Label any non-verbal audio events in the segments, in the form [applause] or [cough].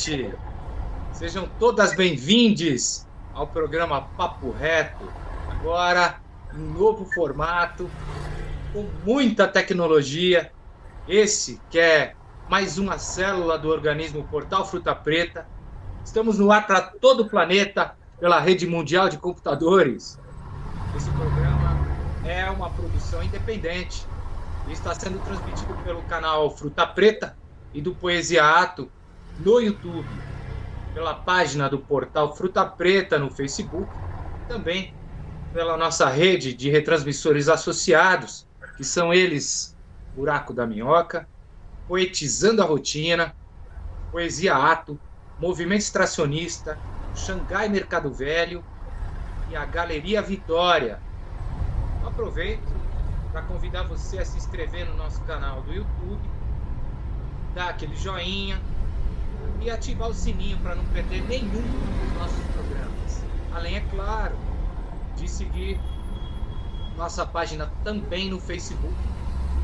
noite. Sejam todas bem-vindas ao programa Papo Reto. Agora, um novo formato, com muita tecnologia. Esse que é mais uma célula do organismo Portal Fruta Preta. Estamos no ar para todo o planeta pela rede mundial de computadores. Esse programa é uma produção independente e está sendo transmitido pelo canal Fruta Preta e do Poesia Ato no YouTube pela página do portal Fruta Preta no Facebook, também pela nossa rede de retransmissores associados, que são eles Buraco da Minhoca, Poetizando a Rotina, Poesia Ato, Movimento Extracionista, Xangai Mercado Velho e a Galeria Vitória. Aproveito para convidar você a se inscrever no nosso canal do YouTube, dar aquele joinha, e ativar o sininho para não perder nenhum dos nossos programas. Além, é claro, de seguir nossa página também no Facebook,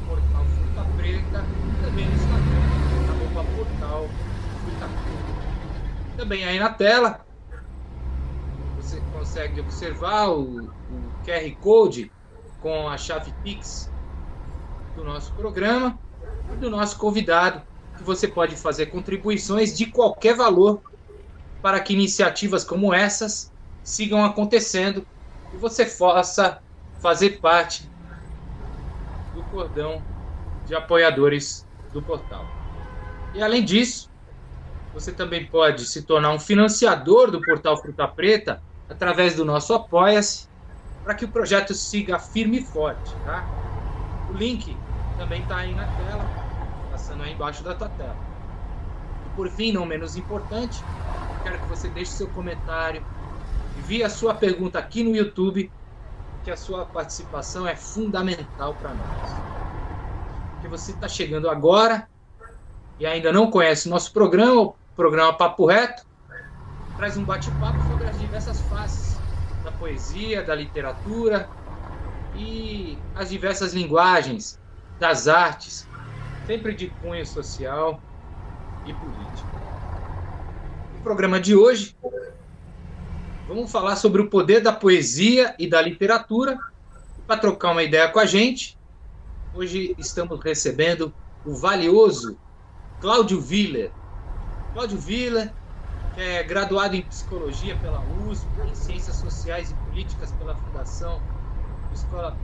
Portal Fruta Preta, também no Instagram, Portal Fruta Preta. Também aí na tela, você consegue observar o, o QR Code com a chave Pix do nosso programa e do nosso convidado, que você pode fazer contribuições de qualquer valor para que iniciativas como essas sigam acontecendo e você possa fazer parte do cordão de apoiadores do portal. E além disso, você também pode se tornar um financiador do portal Fruta Preta através do nosso Apoia-se, para que o projeto siga firme e forte. Tá? O link também está aí na tela passando aí embaixo da tua tela. E por fim, não menos importante, quero que você deixe seu comentário, envie a sua pergunta aqui no YouTube, que a sua participação é fundamental para nós. Porque você está chegando agora e ainda não conhece o nosso programa, o programa Papo Reto, traz um bate-papo sobre as diversas faces da poesia, da literatura e as diversas linguagens das artes sempre de cunho social e político. No programa de hoje, vamos falar sobre o poder da poesia e da literatura. Para trocar uma ideia com a gente, hoje estamos recebendo o valioso Cláudio Viller. Cláudio Viller, é graduado em psicologia pela USP, em ciências sociais e políticas pela Fundação Escola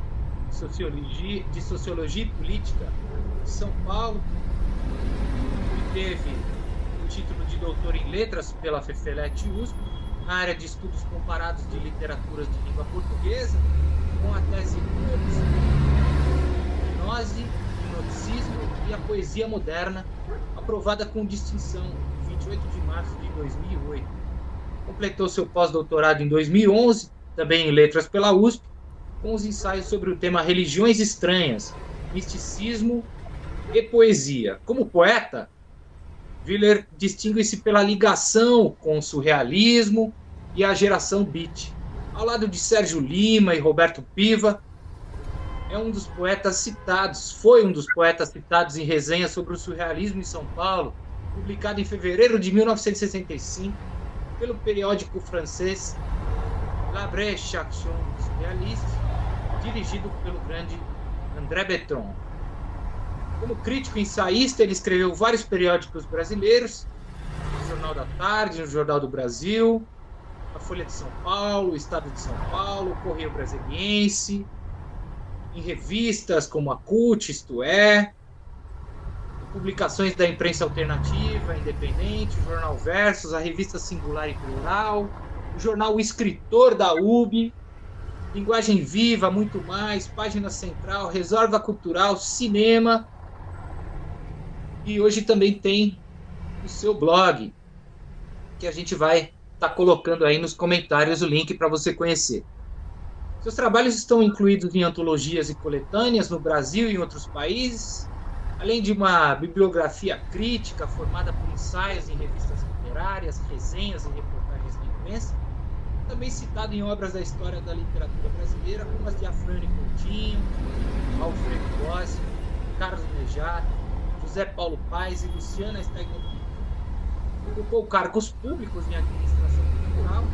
Sociologia, de Sociologia Política de São Paulo, e teve o título de doutor em Letras pela FEFELET USP, na área de estudos comparados de literaturas de língua portuguesa, com a tese Gnose, Hipnoticismo e a Poesia Moderna, aprovada com distinção em 28 de março de 2008. Completou seu pós-doutorado em 2011, também em Letras pela USP, com os ensaios sobre o tema Religiões Estranhas, Misticismo e Poesia. Como poeta, Willer distingue-se pela ligação com o surrealismo e a geração beat. Ao lado de Sérgio Lima e Roberto Piva, é um dos poetas citados, foi um dos poetas citados em resenha sobre o surrealismo em São Paulo, publicado em fevereiro de 1965 pelo periódico francês La Vraie Action Surrealiste, dirigido pelo grande André Betron. Como crítico ensaísta, ele escreveu vários periódicos brasileiros, o Jornal da Tarde, o Jornal do Brasil, a Folha de São Paulo, o Estado de São Paulo, o Correio Brasiliense, em revistas como a CUT, Isto É, publicações da imprensa alternativa, independente, o Jornal Versus, a revista Singular e Plural, o jornal Escritor da UB, linguagem viva, muito mais, página central, reserva cultural, cinema. E hoje também tem o seu blog, que a gente vai estar tá colocando aí nos comentários o link para você conhecer. Seus trabalhos estão incluídos em antologias e coletâneas no Brasil e em outros países, além de uma bibliografia crítica formada por ensaios em revistas literárias, resenhas e reportagens na imprensa também citado em obras da história da literatura brasileira, como as de Afrânio Coutinho, Alfredo Bossi, Carlos Nejato, José Paulo Paes e Luciana Stegner. Ocupou cargos públicos em administração cultural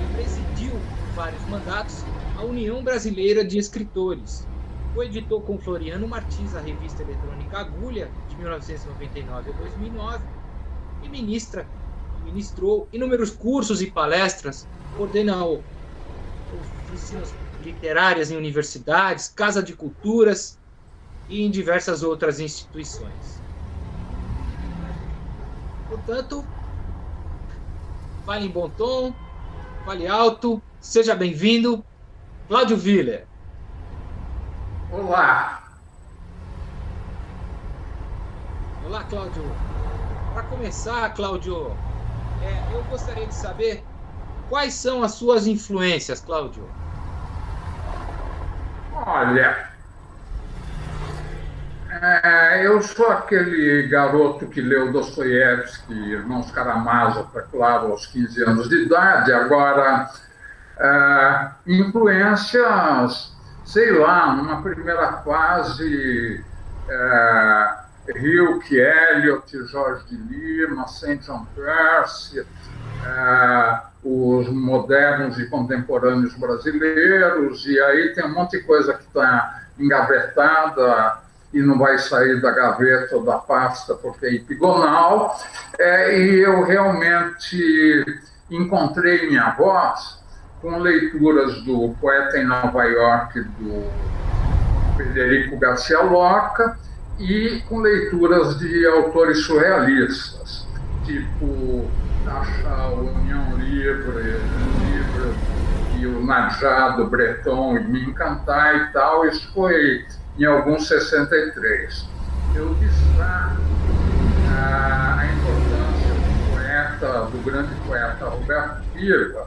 e presidiu por vários mandatos a União Brasileira de Escritores. Coeditou com Floriano Martins a revista eletrônica Agulha, de 1999 a 2009, e ministra, ministrou inúmeros cursos e palestras, coordenou oficinas literárias em universidades, Casa de Culturas e em diversas outras instituições. Portanto, fale em bom tom, fale alto, seja bem-vindo, Cláudio Viller. Olá. Olá, Cláudio. Para começar, Cláudio, é, eu gostaria de saber quais são as suas influências, Cláudio. Olha, é, eu sou aquele garoto que leu Dostoiévski, Irmãos Karamazov, é claro, aos 15 anos de idade. Agora, é, influências, sei lá, numa primeira fase, é, Hilke, Eliot, Jorge de Lima, Saint John Percy, é, os modernos e contemporâneos brasileiros, e aí tem um monte de coisa que está engavetada e não vai sair da gaveta ou da pasta porque é epigonal, é, e eu realmente encontrei minha voz com leituras do poeta em Nova York, do Federico Garcia Lorca, e com leituras de autores surrealistas, tipo Achar, União Livre, Livre e o Najado Breton e Me Encantar e tal. Isso foi em alguns 63. Eu destaco a, a importância do poeta, do grande poeta Roberto Piva,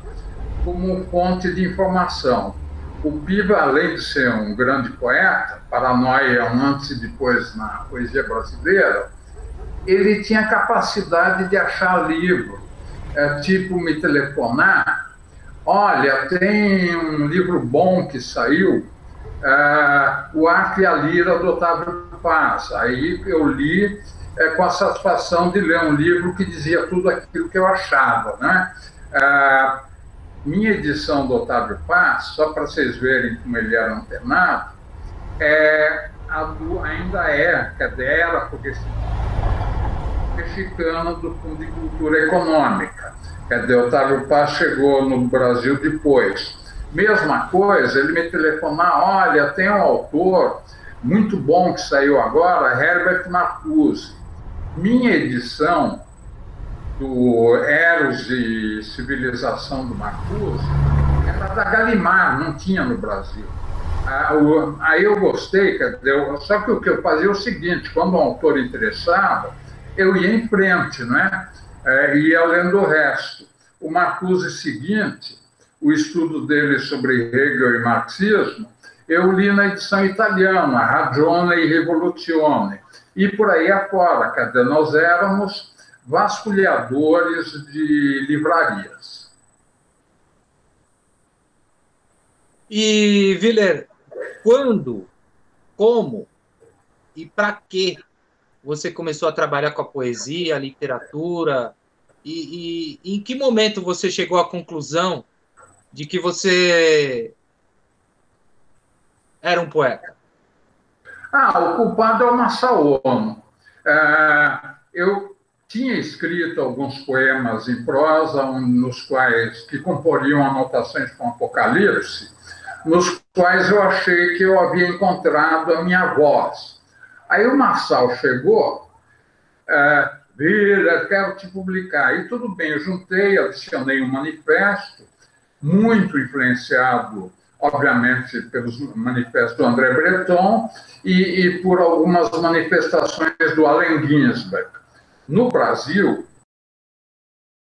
como fonte de informação. O Piva, além de ser um grande poeta, paranoia um antes e depois na poesia brasileira, ele tinha capacidade de achar livro, é, tipo me telefonar, olha, tem um livro bom que saiu, é, O Arte e a Lira, do Otávio Paz. Aí eu li é, com a satisfação de ler um livro que dizia tudo aquilo que eu achava, né? É, minha edição do Otávio Paz, só para vocês verem como ele era antenado, é, do, ainda é, quer dizer, era porque mexicana do Fundo de Cultura Econômica. Quer dizer, Otávio Paz chegou no Brasil depois. Mesma coisa, ele me telefonar, olha, tem um autor muito bom que saiu agora, Herbert Marcuse. Minha edição do Eros e Civilização do Marcuse era da Galimar, não tinha no Brasil. Aí eu gostei, dizer, só que o que eu fazia é o seguinte, quando um autor interessava, eu ia em frente, né? É, ia lendo o resto. O Marcuse seguinte, o estudo dele sobre Hegel e marxismo, eu li na edição italiana, Ragione e Rivoluzione, e por aí afora, quer nós éramos vasculhadores de livrarias. E, Viller, quando, como e para que você começou a trabalhar com a poesia, a literatura? E, e, em que momento você chegou à conclusão de que você era um poeta? Ah, o culpado é o Massaono. É, eu tinha escrito alguns poemas em prosa, nos quais que comporiam anotações com Apocalipse, nos quais eu achei que eu havia encontrado a minha voz Aí o Marçal chegou, é, vira, quero te publicar. E tudo bem, eu juntei, adicionei um manifesto, muito influenciado, obviamente, pelos manifestos do André Breton e, e por algumas manifestações do Allen Ginsberg. No Brasil,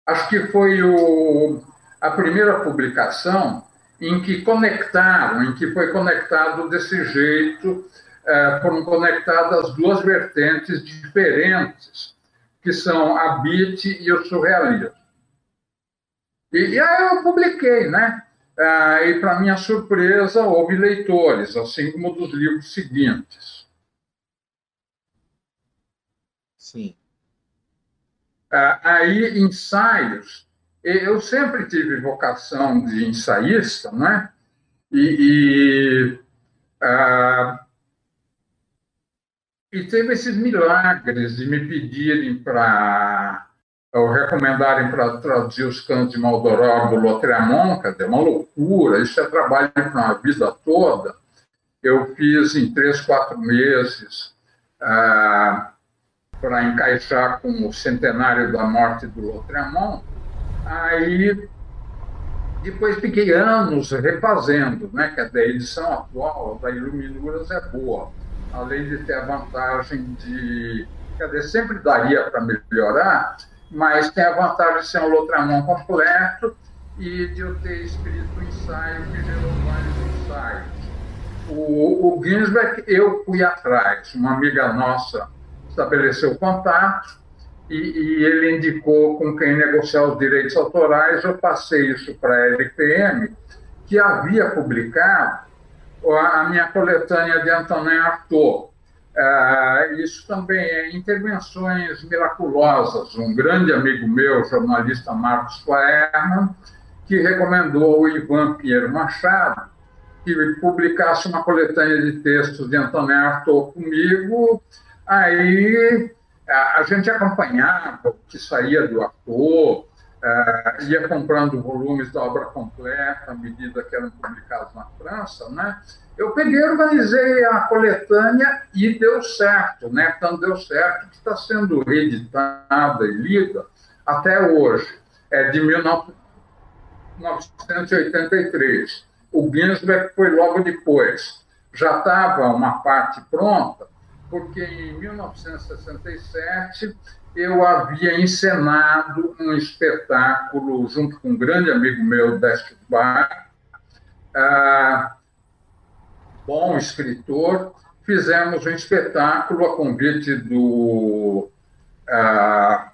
acho que foi o, a primeira publicação em que conectaram, em que foi conectado desse jeito é, foram conectadas duas vertentes diferentes, que são a beat e o surrealismo. E, e aí eu publiquei, né? É, e, para minha surpresa, houve leitores, assim como dos livros seguintes. Sim. Ah, aí, ensaios. Eu sempre tive vocação de ensaísta, né? E, e, ah, e teve esses milagres de me pedirem para ou recomendarem para traduzir os cantos de do Lautréamont, quer dizer, uma loucura, isso é trabalho para uma vida toda. Eu fiz em três, quatro meses ah, para encaixar com o centenário da morte do Lautréamont. Aí, depois fiquei anos refazendo, né? que a edição atual da Iluminuras é boa, além de ter a vantagem de... Quer dizer, sempre daria para melhorar, mas tem a vantagem de ser um Lotramon completo e de eu ter escrito um ensaio que gerou vários ensaios. O, o Ginsberg, eu fui atrás, uma amiga nossa estabeleceu contato e, e, ele indicou com quem negociar os direitos autorais, eu passei isso para a LPM, que havia publicado a minha coletânea de Antonin Artaud, ah, isso também é intervenções miraculosas. Um grande amigo meu, jornalista Marcos Faerman, que recomendou o Ivan Pinheiro Machado que publicasse uma coletânea de textos de Antônio Arthur comigo. Aí a gente acompanhava o que saía do Arthur, uh, ia comprando volumes da obra completa à medida que eram publicados na França, né? Eu peguei, organizei a coletânea e deu certo, né? Então deu certo que está sendo reeditada e lida até hoje. É de 1983. O Ginsberg foi logo depois. Já estava uma parte pronta, porque em 1967 eu havia encenado um espetáculo junto com um grande amigo meu, Décio Bar, ah, bom escritor, fizemos um espetáculo a convite do, ah,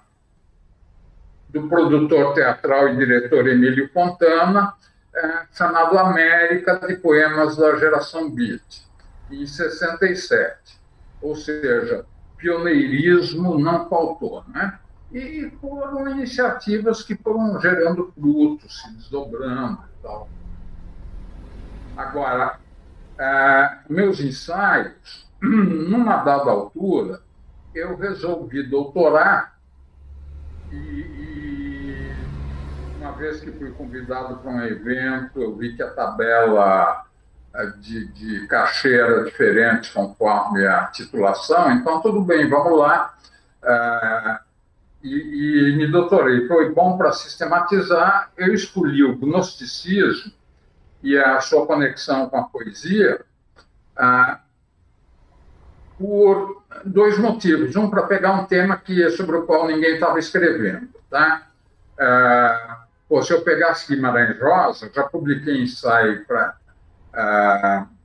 do produtor teatral e diretor Emílio Fontana, ah, chamado América de Poemas da Geração Beat, em 67. Ou seja, pioneirismo não faltou, né? E foram iniciativas que foram gerando frutos, se desdobrando e tal. Agora, ah, meus ensaios, [clears throat] numa dada altura, eu resolvi doutorar e, e, uma vez que fui convidado para um evento, eu vi que a tabela de, de cachê diferente conforme a titulação, então tudo bem, vamos lá. Ah, e, e me doutorei. Foi bom para sistematizar. Eu escolhi o gnosticismo e a sua conexão com a poesia ah, por dois motivos. Um, para pegar um tema que é sobre o qual ninguém estava escrevendo. Tá? Ah, pô, se eu pegasse Guimarães Rosa, já publiquei ensaio pra,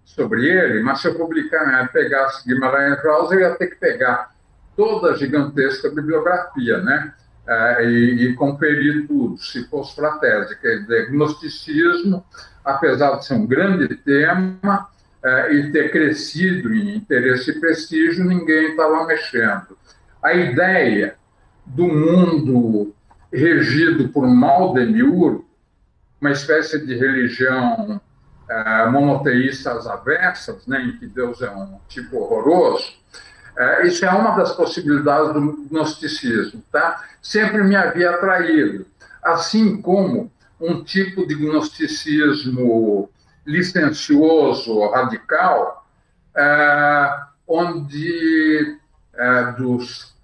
sobre ele, mas se eu publicar, né, pegasse Guimarães Rosa, eu ia ter que pegar toda a gigantesca bibliografia, né? É, e, e, conferir tudo, se fosse para a tese. Quer dizer, gnosticismo, apesar de ser um grande tema é, e ter crescido em interesse e prestígio, ninguém estava mexendo. A ideia do mundo regido por mal demiurgo, uma espécie de religião é, monoteísta às avessas, né, em que Deus é um tipo horroroso, é, isso é uma das possibilidades do gnosticismo, tá? Sempre me havia atraído, assim como um tipo de gnosticismo licencioso, radical, é, onde é, dos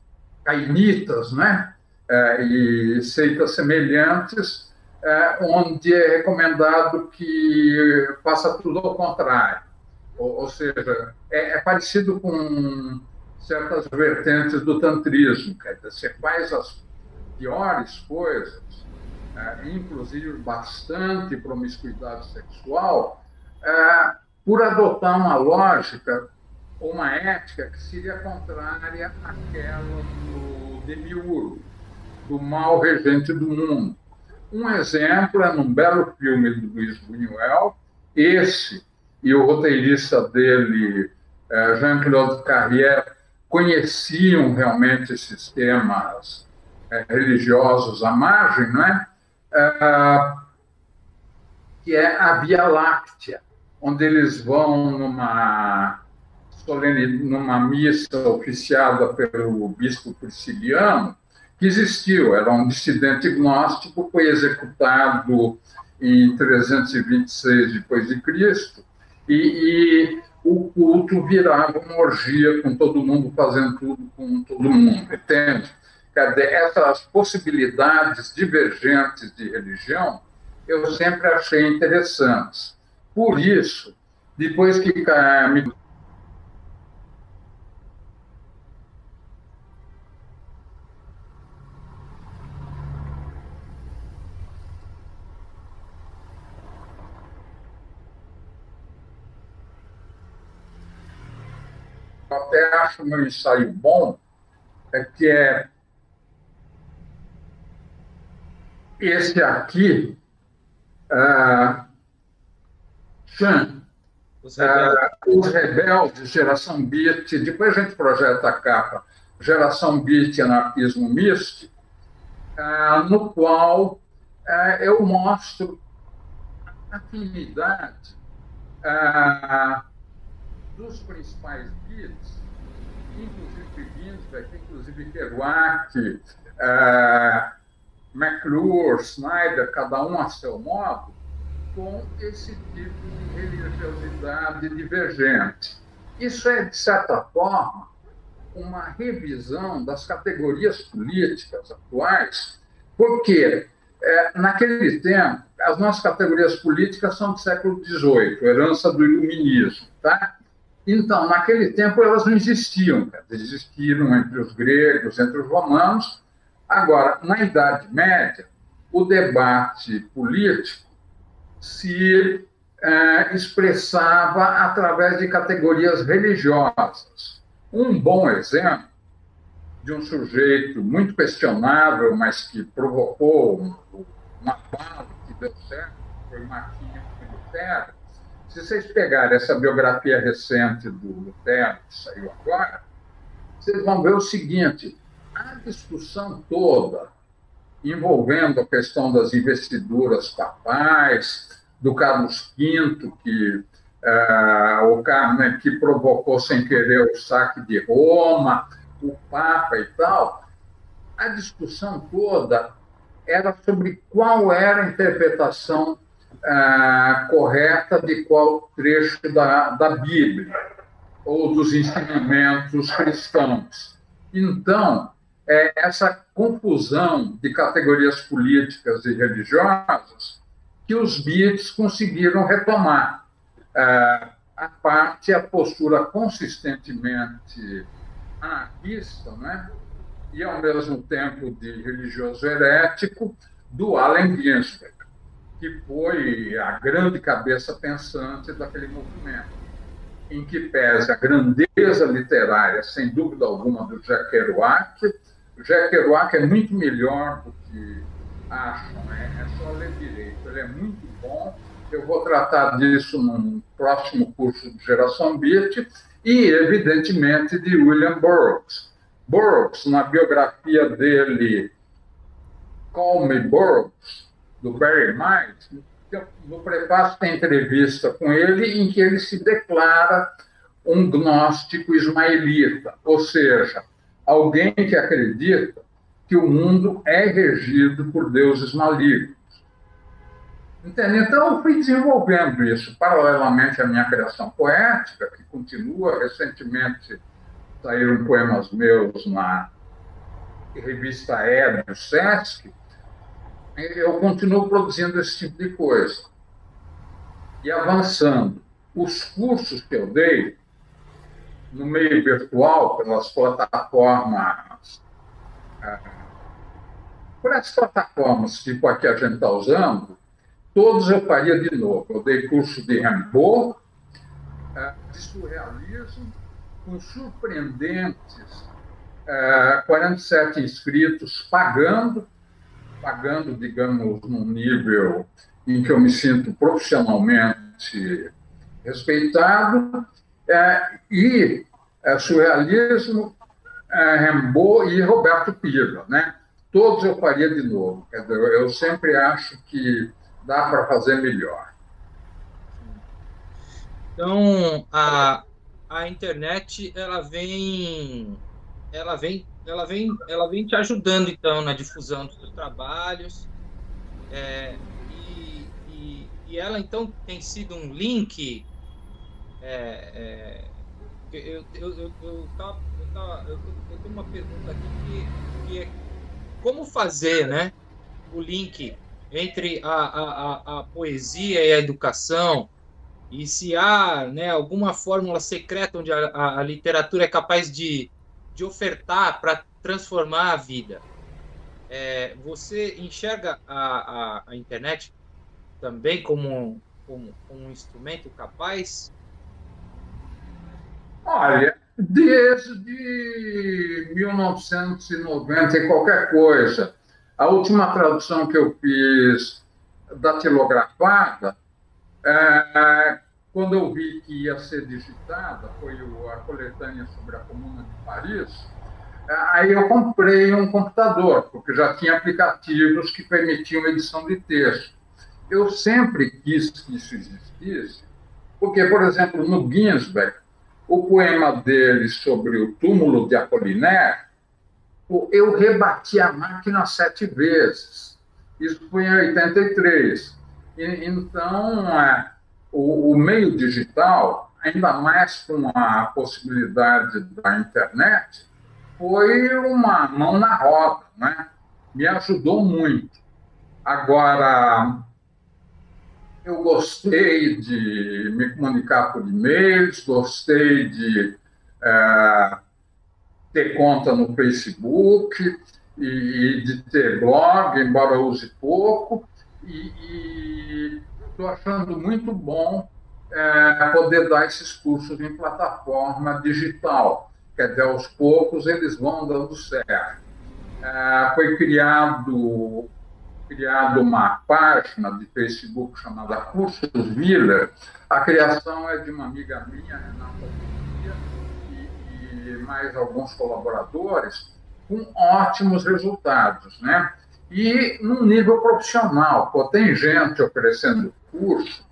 cainitas, né, é, e seitas semelhantes, é, onde é recomendado que faça tudo ao contrário. Ou, ou seja, é, é parecido com certas vertentes do tantrismo, quer dizer, você faz as piores coisas, é, inclusive bastante promiscuidade sexual, é, por adotar uma lógica, uma ética que seria contrária àquela do demiurgo, do mal regente do mundo. Um exemplo é num belo filme do Luiz Buñuel, esse e o roteirista dele, é, Jean-Claude Carrière, conheciam realmente esses temas é, religiosos à margem, não é? é? que é a Via Láctea, onde eles vão numa numa missa oficiada pelo bispo prisciliano, que existiu, era um dissidente gnóstico, foi executado em 326 depois de Cristo, e, o culto virava uma orgia com todo mundo fazendo tudo com todo mundo, entende? Dizer, essas possibilidades divergentes de religião eu sempre achei interessantes. Por isso, depois que me até acho meu ensaio bom, é que é esse aqui, ah, Chan, os, rebeldes. Ah, os rebeldes, geração Beat, depois a gente projeta a capa, geração Beat, anarquismo místico, ah, no qual ah, eu mostro a afinidade dos principais beats, inclusive Ginsberg, inclusive Kerouac, uh, McClure, Snyder, cada um a seu modo, com esse tipo de religiosidade divergente. Isso é, de certa forma, uma revisão das categorias políticas atuais, porque é, naquele tempo as nossas categorias políticas são do século XVIII, herança do iluminismo, tá? Então, naquele tempo, elas não existiam. Existiram entre os gregos, entre os romanos. Agora, na Idade Média, o debate político se é, expressava através de categorias religiosas. Um bom exemplo de um sujeito muito questionável, mas que provocou uma bala que deu certo, foi Martinho Lutero, se vocês pegarem essa biografia recente do Lutero, que saiu agora, vocês vão ver o seguinte: a discussão toda envolvendo a questão das investiduras papais, do Carlos V, que, uh, o Carmen, que provocou sem querer o saque de Roma, o Papa e tal, a discussão toda era sobre qual era a interpretação ah, correta de qual trecho da, da Bíblia ou dos ensinamentos cristãos. Então, é essa confusão de categorias políticas e religiosas que os Beats conseguiram retomar. Ah, a parte, a postura consistentemente anarquista, né? e ao mesmo tempo de religioso herético, do Allen Ginsberg que foi a grande cabeça pensante daquele movimento, em que pese a grandeza literária, sem dúvida alguma, do Jack Kerouac. O Jack Kerouac é muito melhor do que acham, né? é só ler direito. Ele é muito bom. Eu vou tratar disso num próximo curso de Geração Beat e, evidentemente, de William Burroughs. Burroughs, na biografia dele, Call Me Burroughs, do Barry Miles, no prefácio tem entrevista com ele em que ele se declara um gnóstico ismaelita, ou seja, alguém que acredita que o mundo é regido por deuses malignos. Entende? Então, eu fui desenvolvendo isso paralelamente à minha criação poética, que continua. Recentemente saíram poemas meus na revista E Sesc, eu continuo produzindo esse tipo de coisa. E avançando. Os cursos que eu dei no meio virtual, pelas plataformas, é, por essas plataformas tipo a que a gente está usando, todos eu faria de novo. Eu dei curso de Rimbaud, é, de surrealismo, com surpreendentes 47 é, inscritos pagando, pagando, digamos, num nível em que eu me sinto profissionalmente respeitado, é, e é, surrealismo é, Rimbaud e Roberto Piva, né? Todos eu faria de novo. Eu sempre acho que dá para fazer melhor. Então, a, a internet, ela vem, ela vem, ela vem, ela vem te ajudando, então, na difusão dos seus trabalhos. É, e, e, e, ela, então, tem sido um link é, é, eu, eu, eu, eu, tava, eu, tava, eu, eu tenho uma pergunta aqui que, que é como fazer né, o link entre a, a, a, poesia e a educação e se há né, alguma fórmula secreta onde a, a, a literatura é capaz de, de ofertar para transformar a vida. É, você enxerga a, a, a internet também como, como, como um instrumento capaz Olha, desde 1990 e qualquer coisa. A última tradução que eu fiz datilografada, é, quando eu vi que ia ser digitada, foi a coletânea sobre a Comuna de Paris, é, aí eu comprei um computador, porque já tinha aplicativos que permitiam edição de texto. Eu sempre quis que isso existisse, porque, por exemplo, no Ginsberg, o poema dele sobre o túmulo de Apollinaire, eu rebati a máquina sete vezes. Isso foi em 83. E, então, é, o, o, meio digital, ainda mais com a possibilidade da internet, foi uma mão na roda, né? Me ajudou muito. Agora, eu gostei de me comunicar por e-mails, gostei de é, ter conta no Facebook e, de ter blog, embora use pouco, e estou achando muito bom é, poder dar esses cursos em plataforma digital. Quer dizer, aos poucos eles vão dando certo. É, foi criado criado uma página de Facebook chamada Cursos Miller. A criação é de uma amiga minha, Renata e, e mais alguns colaboradores, com ótimos resultados, né? E num nível profissional. Pô, tem gente oferecendo curso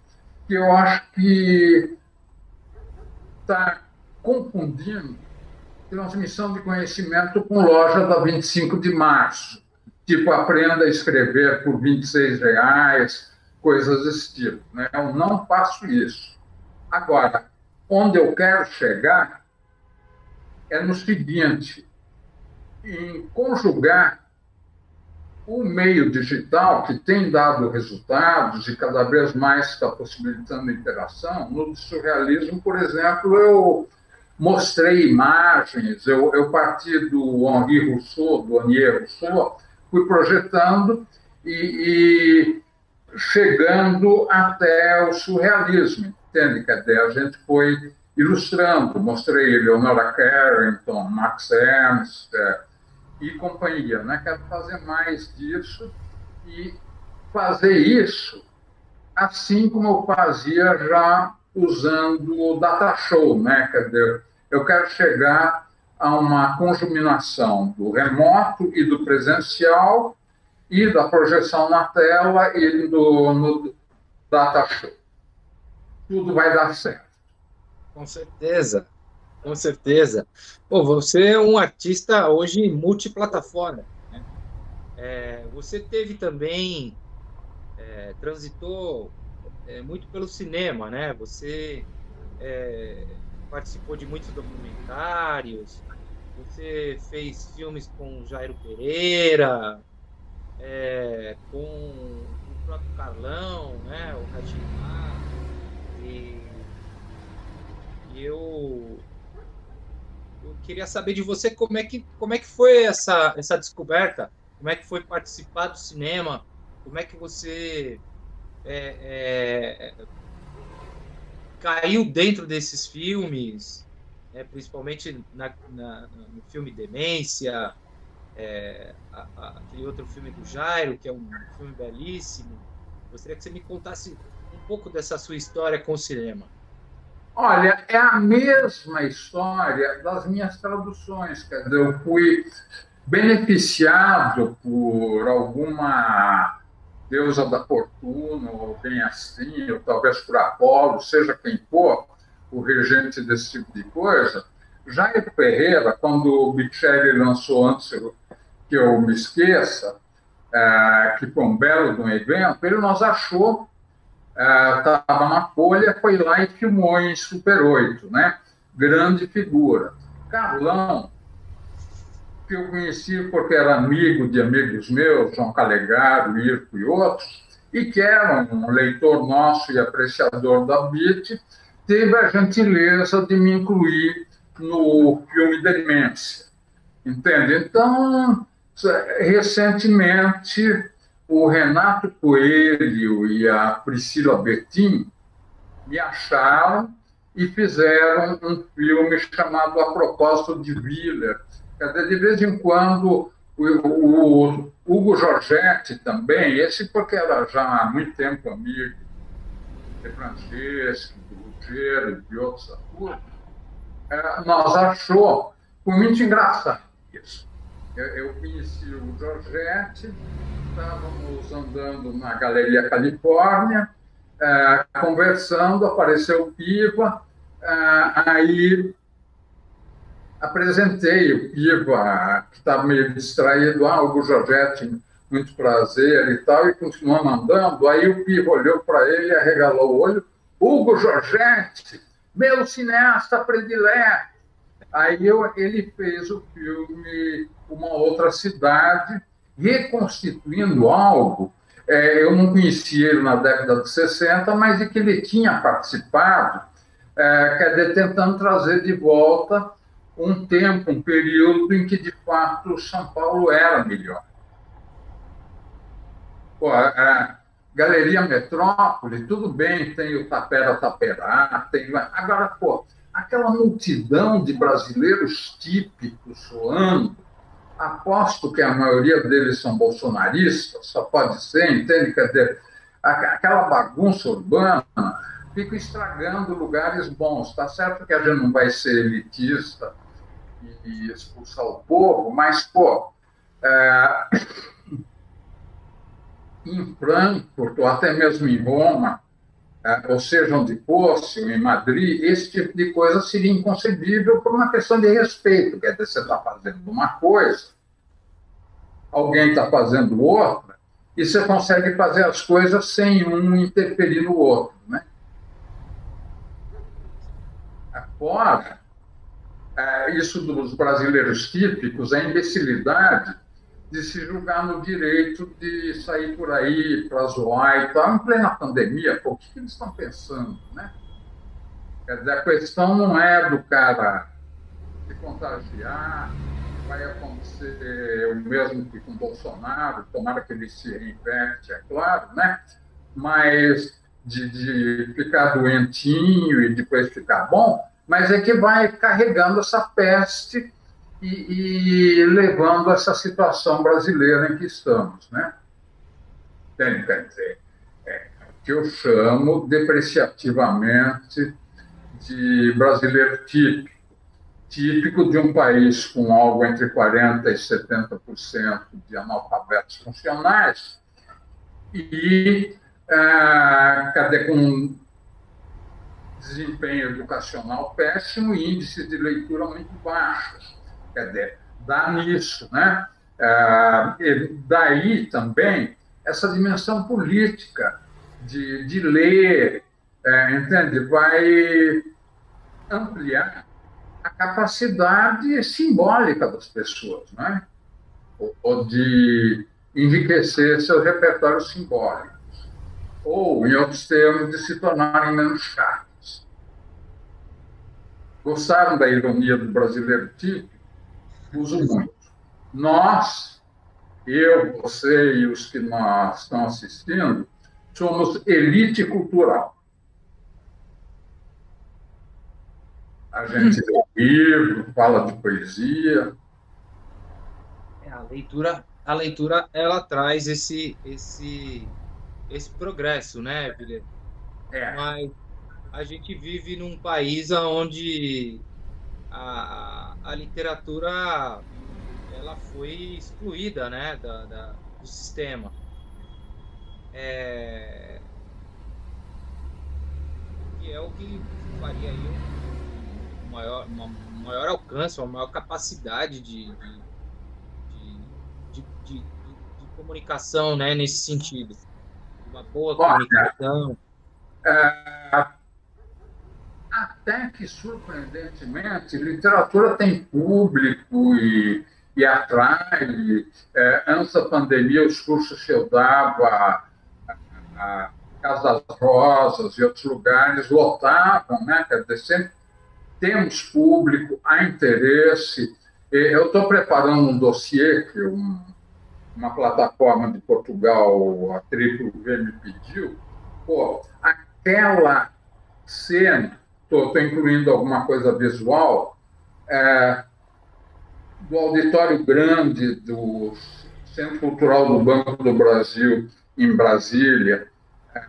que eu acho que está confundindo transmissão de conhecimento com loja da 25 de março tipo aprenda a escrever por 26 reais, coisas desse tipo. Né? Eu não faço isso. Agora, onde eu quero chegar é no seguinte: em conjugar o meio digital, que tem dado resultados e cada vez mais está possibilitando interação, no surrealismo, por exemplo, eu mostrei imagens, eu, eu parti do Henri Rousseau, do Anier Rousseau, fui projetando e, e chegando até o surrealismo, entende? Quer dizer, a gente foi ilustrando, mostrei Leonora Carrington, Max Ernst é, e companhia, né? Quero fazer mais disso e fazer isso assim como eu fazia já usando o data show, né? Quer dizer, eu quero chegar a uma conjuminação do remoto e do presencial e da projeção na tela e do no data show. Tudo vai dar certo. Com certeza, com certeza. Pô, você é um artista hoje multiplataforma. Né? É, você teve também, é, transitou é, muito pelo cinema, né? Você é, participou de muitos documentários, você fez filmes com Jairo Pereira, é, com o próprio Carlão, né, o Rajimar, e, e eu, eu queria saber de você como é que, como é que foi essa, essa descoberta, como é que foi participar do cinema, como é que você é, é, caiu dentro desses filmes, né, principalmente na, na, no filme Demência, é, a, a, aquele outro filme do Jairo, que é um filme belíssimo. Gostaria que você me contasse um pouco dessa sua história com o cinema. Olha, é a mesma história das minhas traduções. Quer dizer, eu fui beneficiado por alguma deusa da fortuna, ou bem assim, ou talvez por Apolo, seja quem for, o regente desse tipo de coisa. Jair Ferreira, quando o Bicelli lançou antes que eu me esqueça, é, que foi um belo de um evento, ele nos achou, estava é, na Folha, foi lá e filmou em Super 8, né? Grande figura. Carlão, que eu conheci porque era amigo de amigos meus, João Calegaro, Irco e outros, e que era um leitor nosso e apreciador da BIT, teve a gentileza de me incluir no filme Demência. Entende? Então, recentemente, o Renato Coelho e a Priscila Bertin me acharam e fizeram um filme chamado A Propósito de Viller, de vez em quando, o, o, Hugo Giorgetti também, esse porque era já há muito tempo amigo de Francesco, do Ruggiero e de outros atores, é, nós achou, muito engraçado isso. Eu, eu conheci o Giorgetti, estávamos andando na Galeria Califórnia, é, conversando, apareceu o Piva, é, aí apresentei o Piva, que estava meio distraído, ah, Hugo Giorgetti, muito prazer e tal, e continuou mandando. Aí o Piva olhou para ele, arregalou o olho, Hugo Giorgetti, meu cineasta predileto. Aí eu, ele fez o filme Uma Outra Cidade, reconstituindo algo. É, eu não conhecia ele na década de 60, mas de que ele tinha participado, é, quer dizer, tentando trazer de volta um tempo, um período em que, de fato, São Paulo era melhor. Pô, a Galeria Metrópole, tudo bem, tem o Tapera Taperá, tem... Agora, pô, aquela multidão de brasileiros típicos soando, aposto que a maioria deles são bolsonaristas, só pode ser, entende? Quer dizer, aquela bagunça urbana fica estragando lugares bons. Está certo que a gente não vai ser elitista, e expulsar o povo, mas, pô, é, em Frankfurt, ou até mesmo em Roma, ou seja, onde fosse, em Madrid, esse tipo de coisa seria inconcebível por uma questão de respeito. Quer dizer, você está fazendo uma coisa, alguém está fazendo outra, e você consegue fazer as coisas sem um interferir no outro. Né? Agora, é, isso dos brasileiros típicos, a imbecilidade de se julgar no direito de sair por aí para zoar e tal, em plena pandemia, pô, o que, que eles estão pensando, né? Quer dizer, a questão não é do cara se contagiar, vai acontecer o mesmo que com Bolsonaro, tomara que ele se reinverte, é claro, né? Mas de, de ficar doentinho e depois ficar bom, mas é que vai carregando essa peste e, e levando essa situação brasileira em que estamos, né? Tem, quer dizer, é, que eu chamo depreciativamente de brasileiro típico, típico de um país com algo entre 40% e 70% de analfabetos funcionais e é, com desempenho educacional péssimo e índices de leitura muito baixos. Quer dizer, dá nisso, né? Ah, daí também essa dimensão política de, de ler, é, entende? Vai ampliar a capacidade simbólica das pessoas, né? Ou, ou de enriquecer seus repertórios simbólicos. Ou, em outros termos, de se tornarem menos chatos. Gostaram da ironia do brasileiro típico? Uso muito. Nós, eu, você e os que nós estão assistindo, somos elite cultural. A gente lê livro, fala de poesia. É, a leitura, a leitura, ela traz esse, esse, esse progresso, né, Guilherme? É. Mas a gente vive num país onde a, a literatura ela foi excluída né, da, da do sistema. É, que é o que faria aí um maior, uma, um maior alcance, uma maior capacidade de, de, de, de, de comunicação né, nesse sentido. Uma boa comunicação. É, até que, surpreendentemente, literatura tem público e, e atrai. É, antes da pandemia, os cursos que eu dava, a, Casa das Rosas e outros lugares lotavam, né? Quer dizer, sempre temos público, há interesse. Eu estou preparando um dossiê que um, uma plataforma de Portugal, a Triplo V, me pediu. Pô, aquela cena estou incluindo alguma coisa visual, é, do auditório grande do Centro Cultural do Banco do Brasil, em Brasília, é,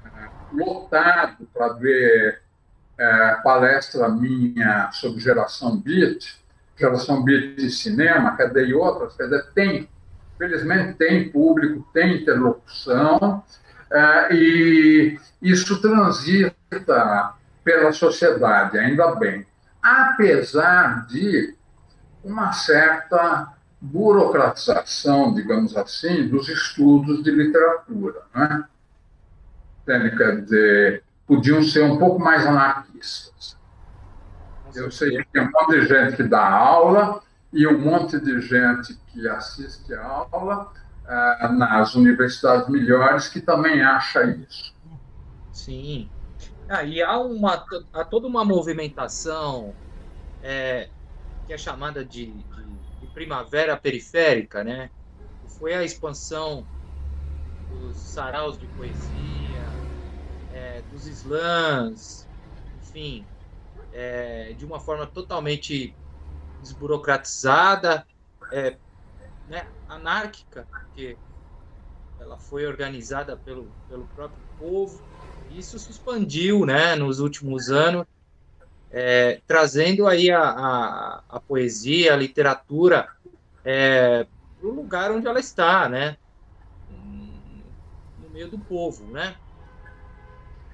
lotado para ver é, palestra minha sobre geração beat, geração beat de cinema, cadê outras, quer tem, felizmente tem público, tem interlocução, é, e isso transita pela sociedade, ainda bem. Apesar de uma certa burocratização, digamos assim, dos estudos de literatura. Né? Quer dizer, podiam ser um pouco mais anarquistas. Eu sei que tem um monte de gente que dá aula e um monte de gente que assiste a aula ah, nas universidades melhores que também acha isso. Sim, ah, e há, uma, há toda uma movimentação é, que é chamada de, de, de, primavera periférica, né? Foi a expansão dos saraus de poesia, é, dos slams, enfim, é, de uma forma totalmente desburocratizada, é, né, anárquica, porque ela foi organizada pelo, pelo próprio povo isso se expandiu né, nos últimos anos, é, trazendo aí a, a, a, poesia, a literatura é, para o lugar onde ela está, né? No meio do povo, né?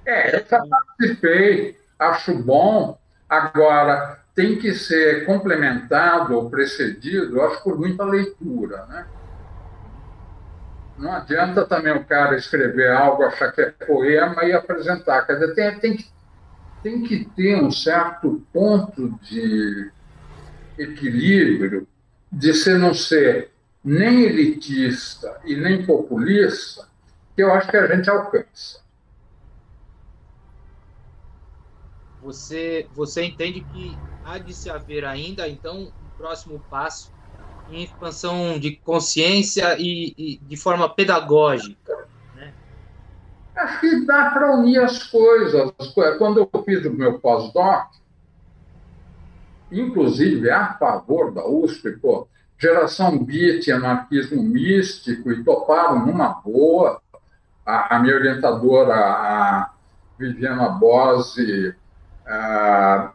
É, eu já participei, acho bom. Agora, tem que ser complementado ou precedido, acho, por muita leitura, né? Não adianta também o cara escrever algo, achar que é poema e apresentar. Quer dizer, tem, tem, que, tem que ter um certo ponto de equilíbrio de ser não ser nem elitista e nem populista, que eu acho que a gente alcança. Você, você entende que há de se haver ainda, então, um próximo passo em expansão de consciência e, e de forma pedagógica. Né? Acho que dá para unir as coisas. Quando eu fiz o meu pós-doc, inclusive a favor da USP, pô, geração beat, anarquismo místico, e toparam numa boa. A, a minha orientadora, a Viviana Bose, a,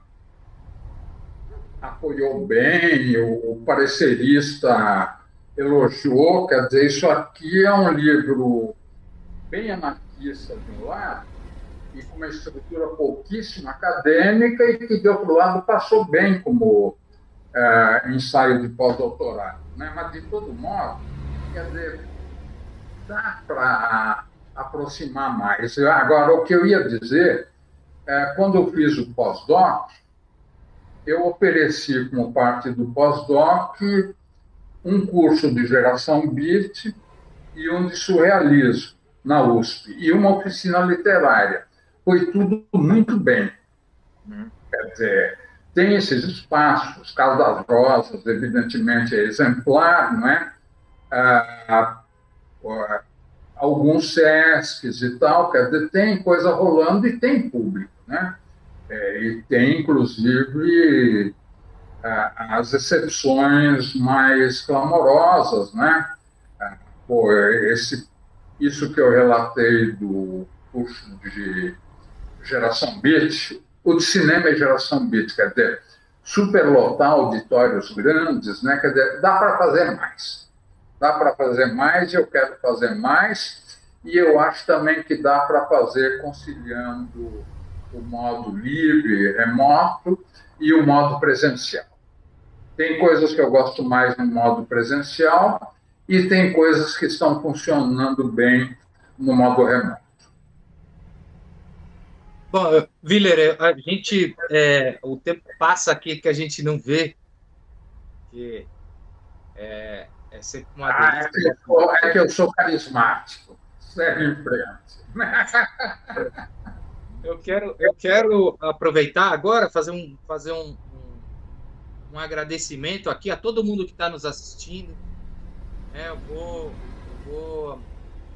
apoiou bem, o, parecerista elogiou, quer dizer, isso aqui é um livro bem anarquista de um lado, e com uma estrutura pouquíssimo acadêmica, e que, de outro lado, passou bem como é, ensaio de pós-doutorado. Né? Mas, de todo modo, quer dizer, dá para aproximar mais. Agora, o que eu ia dizer, é, quando eu fiz o pós-doc, eu ofereci como parte do pós-doc um curso de geração BIT e um de surrealismo na USP e uma oficina literária. Foi tudo muito bem. Quer dizer, tem esses espaços, Casa das Rosas, evidentemente, é exemplar, não é? Ah, alguns SESCs e tal, quer dizer, tem coisa rolando e tem público, né? É, e tem, inclusive, as exceções mais clamorosas, né? É, pô, esse, isso que eu relatei do curso de geração bit, o de cinema é geração beat, quer dizer, superlotar auditórios grandes, né? Quer dizer, dá para fazer mais. Dá para fazer mais, eu quero fazer mais, e eu acho também que dá para fazer conciliando o modo livre, remoto, e o modo presencial. Tem coisas que eu gosto mais no modo presencial e tem coisas que estão funcionando bem no modo remoto. Bom, Willer, a gente, é, o tempo passa aqui que a gente não vê, que é, é sempre uma ah, é, que sou, é, que eu sou carismático, sempre [laughs] Eu quero, eu quero aproveitar agora, fazer um, fazer um, um, um agradecimento aqui a todo mundo que está nos assistindo. É, eu, vou, eu vou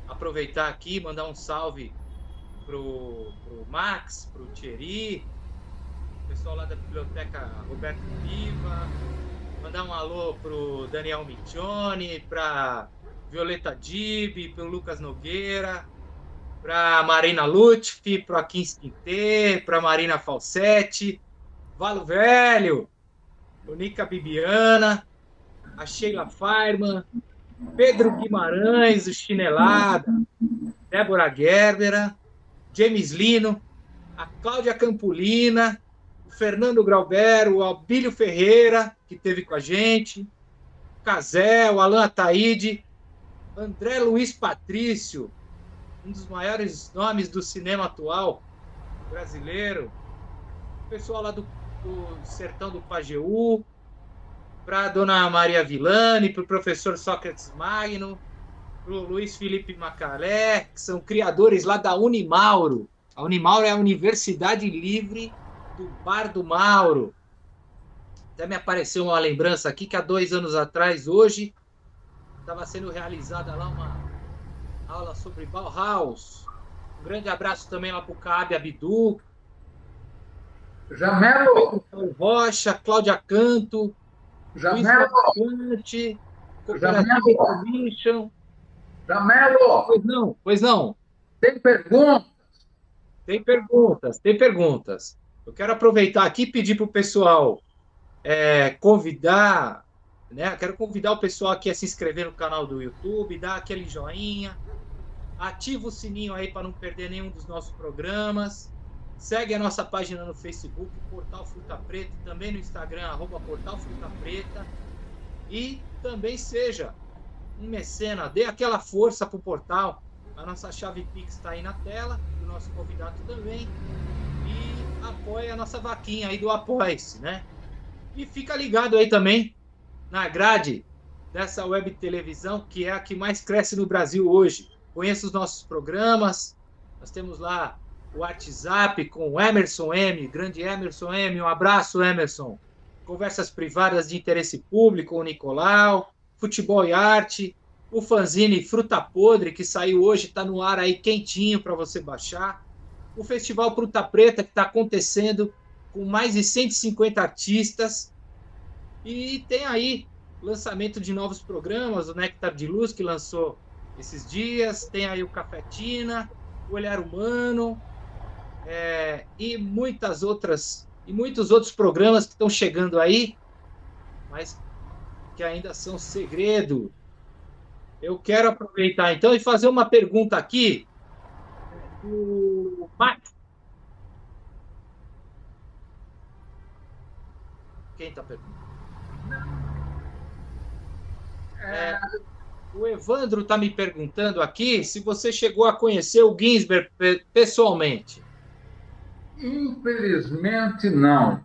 aproveitar aqui mandar um salve pro, pro Max, pro Thierry, pessoal lá da biblioteca Roberto Viva, mandar um alô pro Daniel Michione, para Violeta Dib, pro Lucas Nogueira, para Marina Lutfi, para Akin Spinter, para Marina Falsetti, Valo Velho, Nica Bibiana, a Sheila Feirman, Pedro Guimarães, o Chinelada, Débora Gerbera, James Lino, a Cláudia Campolina, o Fernando Grauber, o Albílio Ferreira, que teve com a gente, o Casé, o Alan Ataíde, André Luiz Patrício, um dos maiores nomes do cinema atual brasileiro, o pessoal lá do, do Sertão do Pajeú, para a dona Maria Villani, para o professor Sócrates Magno, para o Luiz Felipe Macalé, que são criadores lá da Unimauro. A Unimauro é a Universidade Livre do Bar do Mauro. Até me apareceu uma lembrança aqui que há dois anos atrás, hoje, estava sendo realizada lá uma aula sobre Bauhaus. Um grande abraço também lá para o Cabe Abdu. Jamelo! Rocha, Cláudia Canto, Jamelo! Luiz Jamelo! Jamelo! Pois não, pois não. Tem perguntas? Tem perguntas, tem perguntas. Eu quero aproveitar aqui e pedir para o pessoal é, convidar, né? Quero convidar o pessoal aqui a se inscrever no canal do YouTube, dar aquele joinha, ativa o sininho aí para não perder nenhum dos nossos programas. Segue a nossa página no Facebook, Portal Fruta Preta, também no Instagram, arroba Portal Fruta Preta. E também seja um mecena, dê aquela força para o portal. A nossa chave Pix está aí na tela, o nosso convidado também. E apoie a nossa vaquinha aí do Apoie-se, né? E fica ligado aí também na grade dessa web televisão, que é a que mais cresce no Brasil hoje. Conheça os nossos programas. Nós temos lá o WhatsApp com o Emerson M, grande Emerson M. Um abraço, Emerson. Conversas privadas de interesse público, o Nicolau. Futebol e Arte, o fanzine Fruta Podre, que saiu hoje, está no ar aí quentinho para você baixar. O Festival Fruta Preta, que está acontecendo com mais de 150 artistas. E tem aí lançamento de novos programas, o Nectar de Luz, que lançou esses dias, tem aí o Cafetina, o Olhar Humano, é, e muitas outras, e muitos outros programas que estão chegando aí, mas que ainda são segredo. Eu quero aproveitar então e fazer uma pergunta aqui. O Max. Quem está perguntando? É, o Evandro está me perguntando aqui se você chegou a conhecer o Ginsberg pessoalmente. Infelizmente, não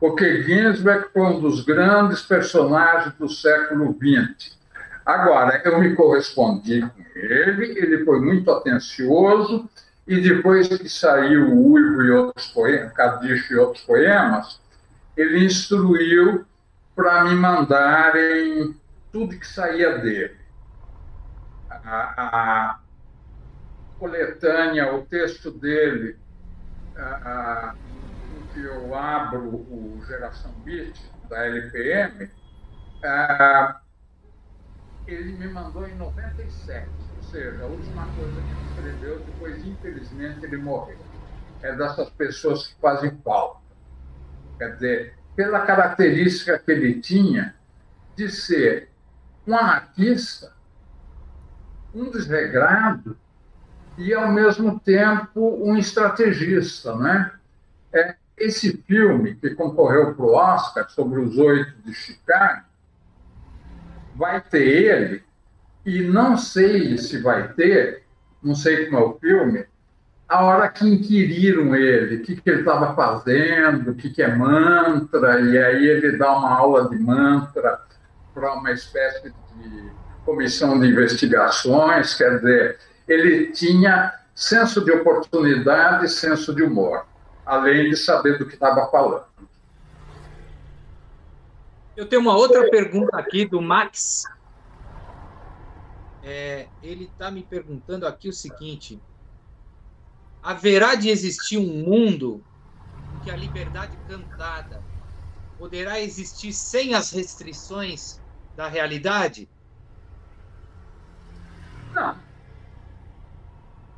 porque Ginsberg foi um dos grandes personagens do século XX. Agora, eu me correspondi com ele, ele foi muito atencioso, e depois que saiu o Uivo e outros poemas, e outros poemas, ele instruiu para me mandarem tudo que saía dele. A, a coletânea, o texto dele, a, a que eu abro o Geração Bit da LPM, ah, ele me mandou em 97, ou seja, a última coisa que ele escreveu, depois, infelizmente, ele morreu. é dessas pessoas que fazem falta. Quer dizer, pela característica que ele tinha de ser um anarquista, um desregrado e, ao mesmo tempo, um estrategista. Né? É, esse filme que concorreu para o Oscar, sobre os oito de Chicago, vai ter ele, e não sei se vai ter, não sei como é o filme, a hora que inquiriram ele, o que, que ele estava fazendo, o que, que é mantra, e aí ele dá uma aula de mantra para uma espécie de comissão de investigações, quer dizer, ele tinha senso de oportunidade senso de humor, além de saber do que estava falando. Eu tenho uma outra pergunta aqui do Max. É, ele está me perguntando aqui o seguinte: haverá de existir um mundo em que a liberdade cantada poderá existir sem as restrições da realidade? Não.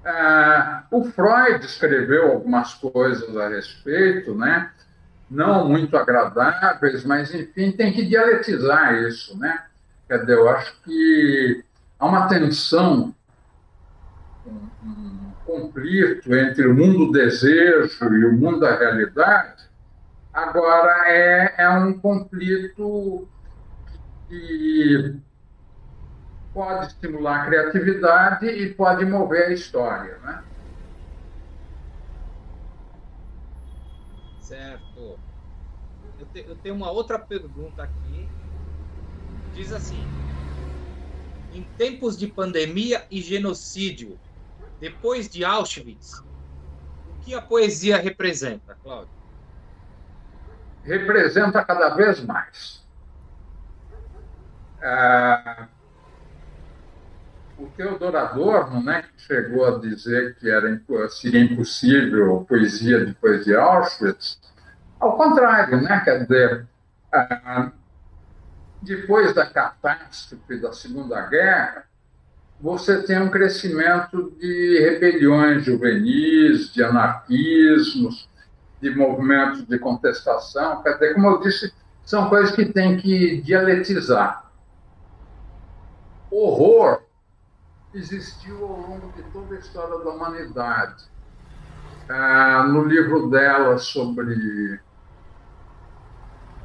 Ah, o Freud escreveu algumas coisas a respeito, né? não muito agradáveis, mas, enfim, tem que dialetizar isso. Né? Quer dizer, eu acho que há uma tensão, um, conflito entre o mundo do desejo e o mundo da realidade, agora é, é um conflito que pode estimular a criatividade e pode mover a história, né? Certo. Eu, te, eu tenho uma outra pergunta aqui. Diz assim: em tempos de pandemia e genocídio, depois de Auschwitz, o que a poesia representa, Cláudio? Representa cada vez mais. Ah, o Theodor Adorno, né, que chegou a dizer que era, seria impossível poesia depois de Auschwitz, ao contrário, né, quer dizer, ah, depois da catástrofe da Segunda Guerra, você tem um crescimento de rebeliões juvenis, de anarquismos, de movimentos de contestação. Quer dizer, como eu disse, são coisas que tem que dialetizar. Horror existiu ao longo de toda a história da humanidade. Ah, no livro dela sobre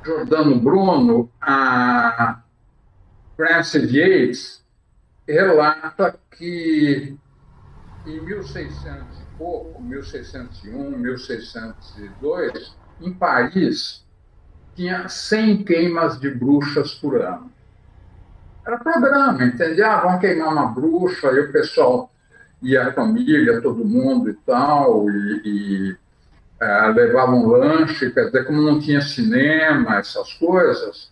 Jordano Bruno, a Frances Yates relata que em 1600 e pouco, 1601, 1602, em Paris, tinha 100 queimas de bruxas por ano. Era programa, entendeu? Ah, vamos queimar uma bruxa, e o pessoal ia a família, todo mundo e tal, e, e é, levava um lanche, quer dizer, como não tinha cinema, essas coisas,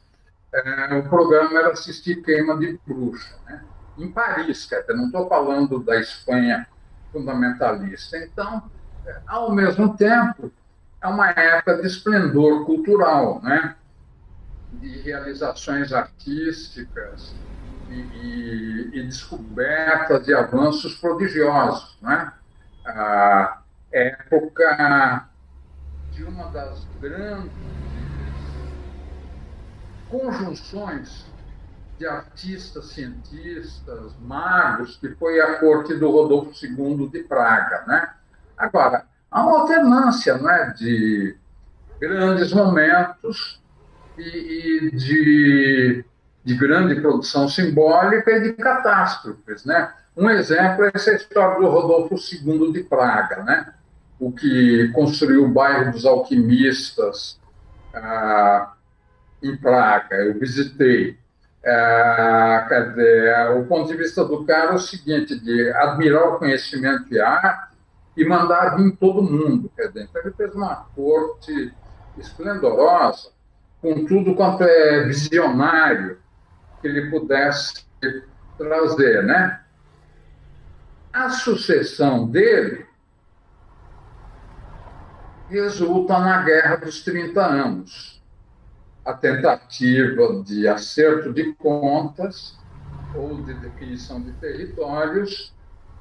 é, o programa era assistir queima de bruxa, né? em Paris, quer dizer, não estou falando da Espanha fundamentalista. Então, ao mesmo tempo, é uma época de esplendor cultural, né? De realizações artísticas e, e, e descobertas de avanços prodigiosos. Né? A época de uma das grandes conjunções de artistas, cientistas, magos, que foi a corte do Rodolfo II de Praga. Né? Agora, há uma alternância né, de grandes momentos e, e de, de, grande produção simbólica e de catástrofes. Né? Um exemplo é essa história do Rodolfo II de Praga, né? o que construiu o bairro dos alquimistas ah, em Praga. Eu visitei. Quer dizer, o ponto de vista do cara é o seguinte, de admirar o conhecimento e a arte e mandar vir todo mundo. Quer dizer, então ele fez uma corte esplendorosa, com tudo quanto é visionário que ele pudesse trazer, né? A sucessão dele resulta na Guerra dos 30 Anos a tentativa de acerto de contas ou de definição de territórios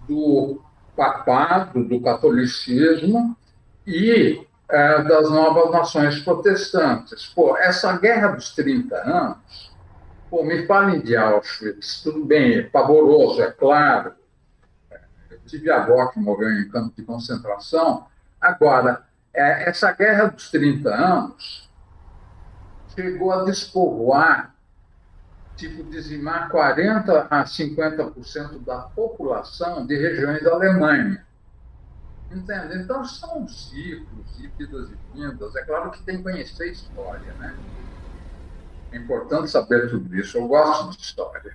do papado, do catolicismo e é, das novas nações protestantes. Pô, essa guerra dos 30 anos, pô, me falem de Auschwitz, tudo bem, é pavoroso, é claro. Eu tive avó que morreu em campo de concentração. Agora, é, essa guerra dos 30 anos chegou a despovoar, tipo, dizimar 40% a 50% da população de regiões da Alemanha. Entende? Então são ciclos, idas e vindas. É claro que tem que conhecer história, né? É importante saber tudo isso. Eu gosto de história.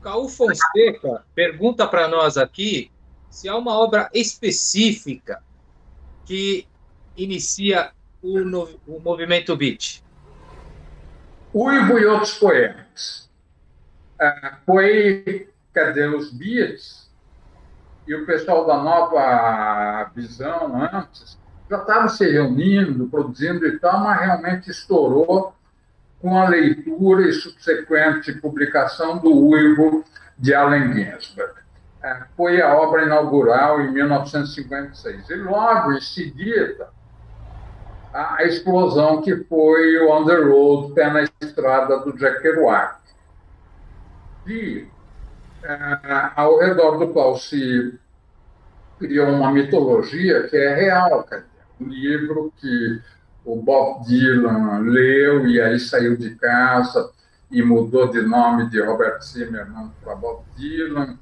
Caú Fonseca pergunta para nós aqui se há uma obra específica que inicia o, no, o movimento beat? Uivo e outros poemas. Ah, foi, cadê os beats? E o pessoal da nova visão antes já estava se reunindo, produzindo e tal, mas realmente estourou com a leitura e subsequente publicação do Uivo de Allen Ginsberg. Ah, foi a obra inaugural em 1956. E logo em seguida, a explosão que foi o On the Road, pé na estrada do Jack Kerouac. E uh, ao redor do qual se criou uma mitologia que é real, um livro que o Bob Dylan leu e aí saiu de casa e mudou de nome de Robert Zimmerman para Bob Dylan,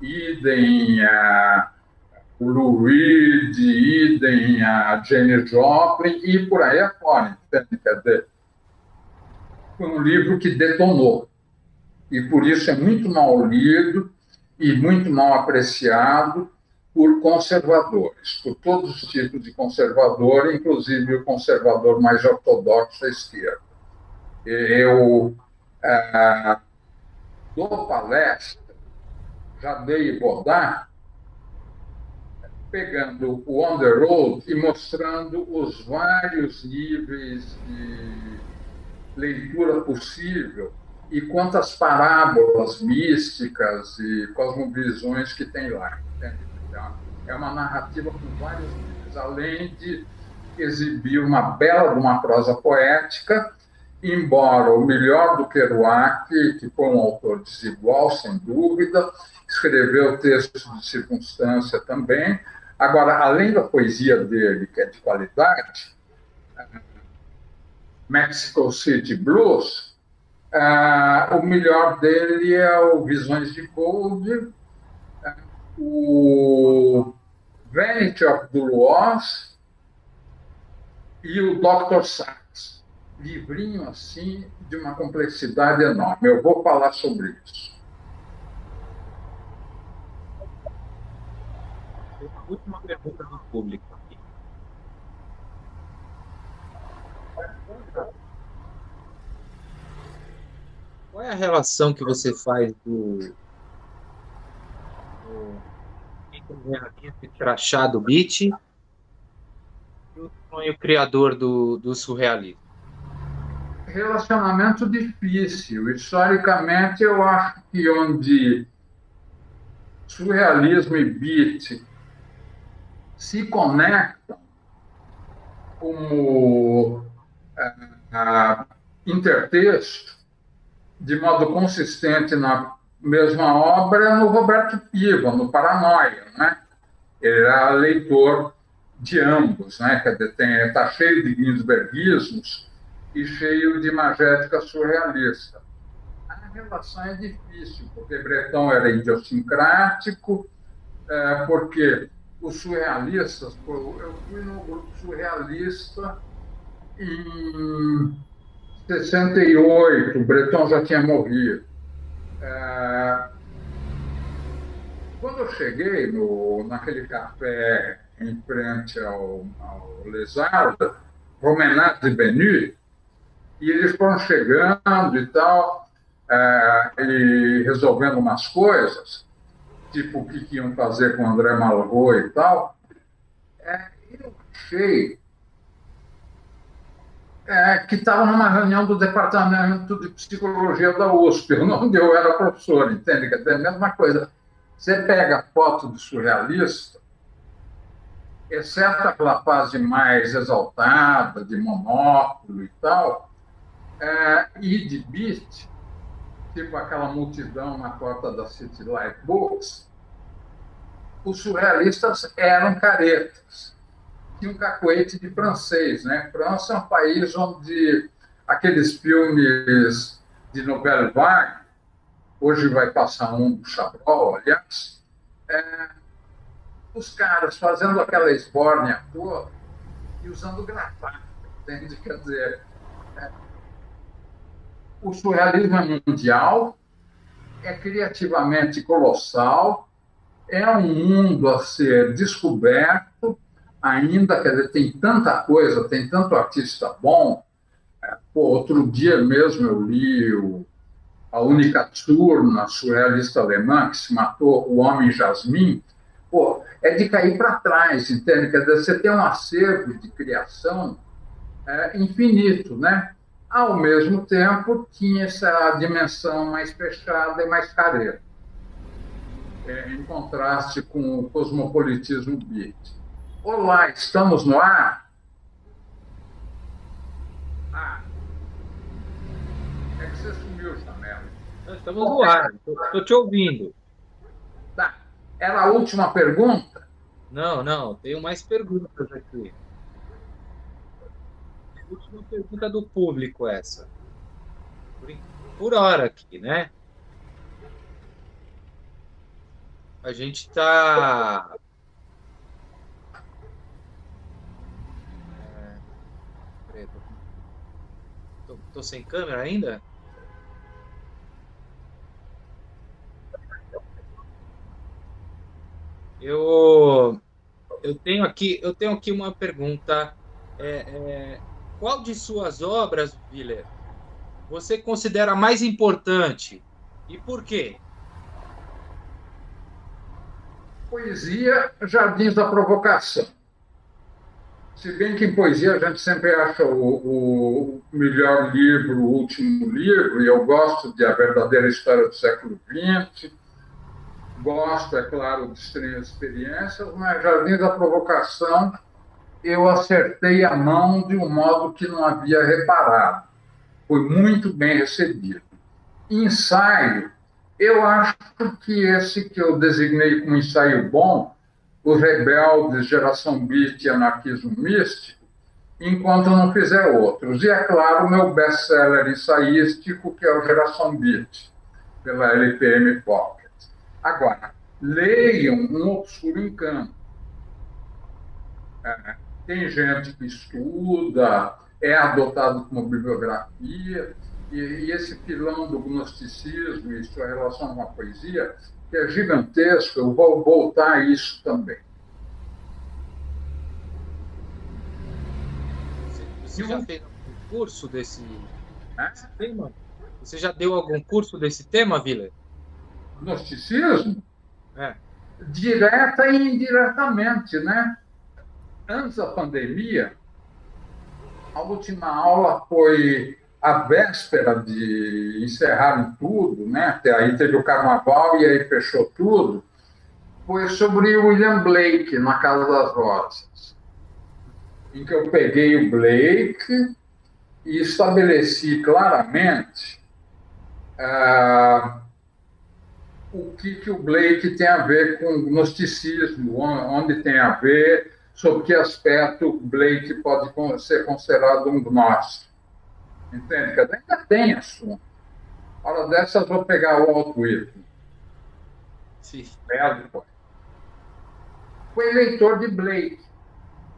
idem o Lou Reed, idem a Jane Joplin e por aí afora. Entende? Quer dizer, foi um livro que detonou. E por isso é muito mal lido e muito mal apreciado por conservadores, por todos os tipos de conservador, inclusive o conservador mais ortodoxo à esquerda. Eu é, dou palestra, já dei Baudin, pegando o on the road e mostrando os vários níveis de leitura possível e quantas parábolas místicas e cosmovisões que tem lá. Então, é uma narrativa com vários níveis, além de exibir uma bela uma prosa poética, embora o melhor do Kerouac, que foi um autor desigual, sem dúvida, escreveu textos de circunstância também, Agora, além da poesia dele, que é de qualidade, Mexico City Blues, uh, o melhor dele é o Visões de Gold, uh, o Vanity of the Lost e o Dr. Sachs. Livrinho assim de uma complexidade enorme. Eu vou falar sobre isso. Última pergunta do público aqui. Qual é a relação que você faz do, do crachá do beat e o sonho criador do, do surrealismo? Relacionamento difícil. Historicamente, eu acho que onde surrealismo e beat se conectam como uh, intertexto de modo consistente na mesma obra no Roberto Piva, no Paranoia, né? Ele era leitor de ambos, né? Está cheio de Ginsbergismos e cheio de imagética surrealista. A relação é difícil, porque Breton era idiosincrático, é, porque os surrealistas, eu fui no grupo surrealista em 68, o Breton já tinha morrido. É, quando eu cheguei no, naquele café em frente ao, ao Lesarda, Promenade de Benu, e eles foram chegando e tal, é, e resolvendo umas coisas, tipo o que, que iam fazer com o André Malraux e tal, é, eu achei é, que estava numa reunião do departamento de psicologia da USP, onde eu era professor, entende? Que é a mesma coisa. Você pega a foto do surrealista, exceto aquela fase mais exaltada, de monóculo e tal, é, e de beat, tipo aquela multidão na porta da City Light Books, os surrealistas eram caretas. Tinha um cacoete de francês, né? França é um país onde aqueles filmes de Nobel Vague, hoje vai passar um do Chabrol, aliás, é, os caras fazendo aquela esbórnia toda e usando gravata, entende? Quer dizer, é, o surrealismo é mundial, é criativamente colossal, é um mundo a ser descoberto, ainda, quer dizer, tem tanta coisa, tem tanto artista bom. Pô, outro dia mesmo eu li o, a única turna surrealista alemã que se matou, o Homem Jasmim. Pô, é de cair para trás, entende? Quer dizer, você tem um acervo de criação é, infinito, né? Ao mesmo tempo, tinha essa dimensão mais fechada e mais careta é, em contraste com o cosmopolitismo beat. Olá, estamos no ar? Ah, é que você sumiu, Janela. Estamos no ar, estou te ouvindo. Tá. Era a última pergunta? Não, não, tenho mais perguntas aqui. Última pergunta do público essa. Por, por hora aqui, né? A gente está. É... Tô, sem câmera ainda? Eu, eu tenho aqui, eu tenho aqui uma pergunta. É, é, qual de suas obras, Viller, você considera mais importante e por quê? Poesia, Jardins da Provocação. Se bem que em poesia a gente sempre acha o, o melhor livro, o último livro, e eu gosto de A Verdadeira História do Século XX, gosto, é claro, de Estranhas Experiências, mas Jardins da Provocação eu acertei a mão de um modo que não havia reparado. Foi muito bem recebido. Ensaio, eu acho que esse que eu designei como ensaio bom, Os Rebeldes, Geração Beat e Anarquismo Místico, enquanto não fizer outros. E, é claro, meu best-seller ensaístico, que é o Geração Beat, pela LPM Pocket. Agora, leiam Um Obscuro Encanto. É, tem gente que estuda, é adotado como bibliografia, e, e esse pilão do gnosticismo e sua relação com a poesia, que é gigantesco, eu vou voltar a isso também. Você, já fez algum curso desse, desse tema? Você já deu algum curso desse tema, Vila? Gnosticismo? É. Direta e indiretamente, né? Antes da pandemia, a última aula foi a véspera de encerrarem tudo, né? Até aí teve o carnaval e aí fechou tudo, foi sobre William Blake na Casa das Rosas, em que eu peguei o Blake e estabeleci claramente ah, o que, que o Blake tem a ver com o gnosticismo, onde tem a ver, sobre que aspecto Blake pode ser considerado um gnóstico. Entende? Dizer, ainda tem assunto. Hora dessas, vou pegar o algoritmo. Sim. Médico. Foi eleitor de Blake,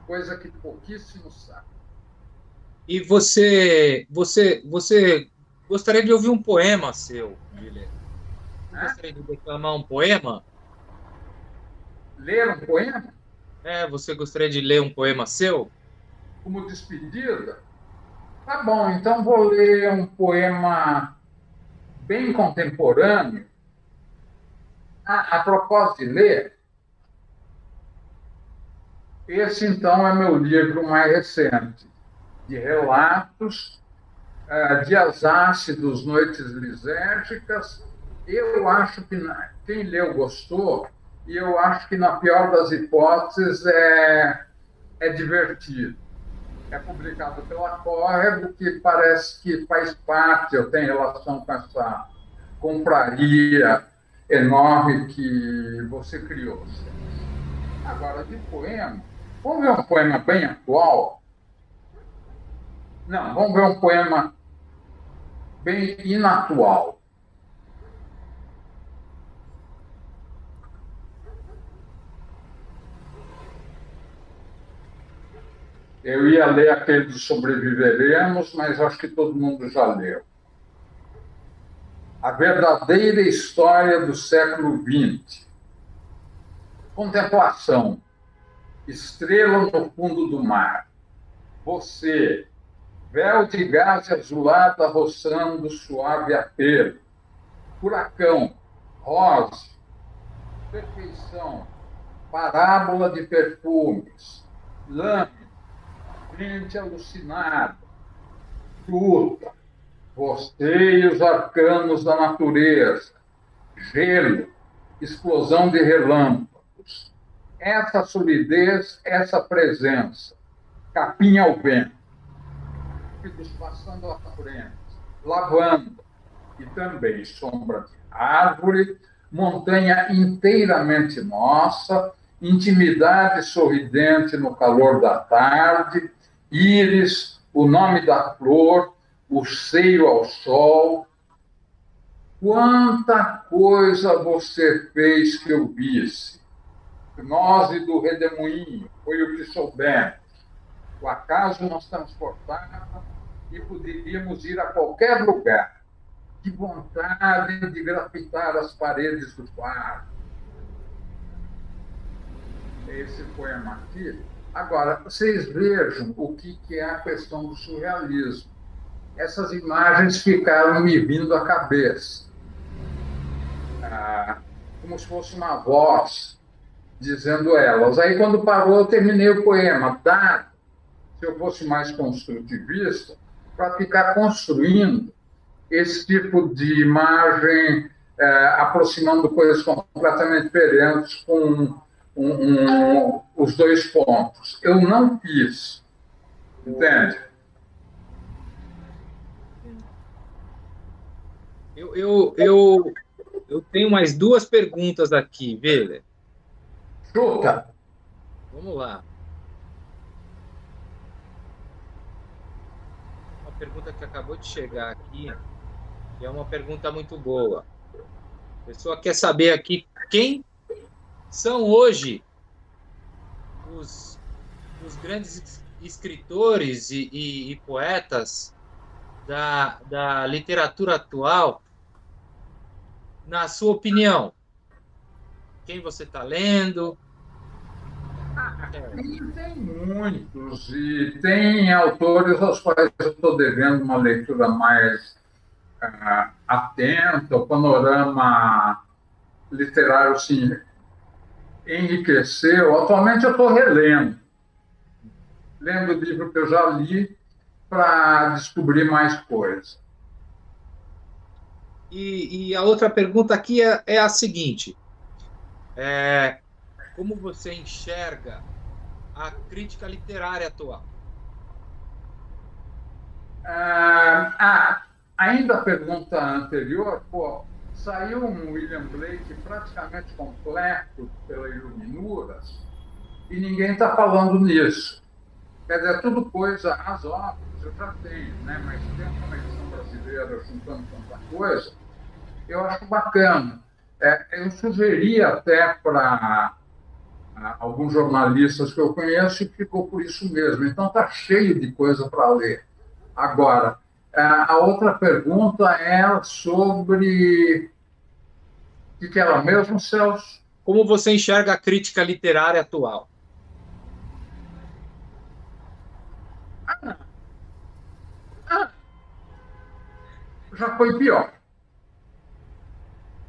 coisa que pouquíssimos sabem. E você, você, você gostaria de ouvir um poema seu, Guilherme? Gostaria de declamar um poema? Ler um poema? É, você gostaria de ler um poema seu? Como despedida? Tá bom, então vou ler um poema bem contemporâneo. Ah, a propósito de ler, esse então é meu livro mais recente, de relatos, uh, dias ácidos, noites lisérgicas. Eu acho que quem leu gostou, e eu acho que, na pior das hipóteses, é, é divertido. É publicado pela Córrego, que parece que faz parte, eu tenho relação com essa compraria enorme que você criou. Agora, de poema, vamos ver um poema bem atual? Não, vamos ver um poema bem inatual. Eu ia ler aquele do Sobreviveremos, mas acho que todo mundo já leu. A verdadeira história do século XX. Contemplação. Estrela no fundo do mar. Você, véu de gás azulado roçando suave apelo. Furacão, rosa, perfeição, parábola de perfumes, lâmina, mente alucinada, luta, você e os arcanos da natureza, gelo, explosão de relâmpagos. Essa solidez, essa presença, capim ao vento, passando à frente, lavando, e também sombra de árvore, montanha inteiramente nossa, intimidade sorridente no calor da tarde, íris, o nome da flor, o seio ao sol. Quanta coisa você fez que eu visse. Nós e do redemoinho, foi o que soubemos. O acaso nos transportava e poderíamos ir a qualquer lugar. Que vontade de grafitar as paredes do quarto. Esse poema aqui Agora, vocês vejam o que, que é a questão do surrealismo. Essas imagens ficaram me vindo à cabeça, ah, como se fosse uma voz dizendo elas. Aí, quando parou, eu terminei o poema. Dá, se eu fosse mais construtivista, para ficar construindo esse tipo de imagem, eh, aproximando coisas completamente diferentes com um, um, os dois pontos. Eu não fiz. Entende? Eu, eu, eu, eu tenho mais duas perguntas aqui, Vele. Chuta. Vamos lá. Uma pergunta que acabou de chegar aqui, e é uma pergunta muito boa. A pessoa quer saber aqui quem são hoje os, os grandes escritores e, e, e poetas da, da literatura atual, na sua opinião? Quem você está lendo? Tem, tem muitos, e tem autores aos quais eu estou devendo uma leitura mais uh, atenta, o panorama literário sim, enriqueceu. Atualmente eu estou relendo, lendo o livro que eu já li para descobrir mais coisas. E, e, a outra pergunta aqui é, é a seguinte: é, como você enxerga a crítica literária atual? Ah, ah ainda a pergunta anterior, pô, saiu um William Blake praticamente completo pela Iluminuras e ninguém está falando nisso. Quer dizer, tudo coisa, as obras eu já tenho, né? mas tem uma edição brasileira juntando tanta coisa, eu acho bacana. É, eu sugeri até para alguns jornalistas que eu conheço e ficou por isso mesmo. Então está cheio de coisa para ler. Agora, a outra pergunta é sobre. O que ela mesmo, Celso? Como você enxerga a crítica literária atual? Ah, ah, já foi pior.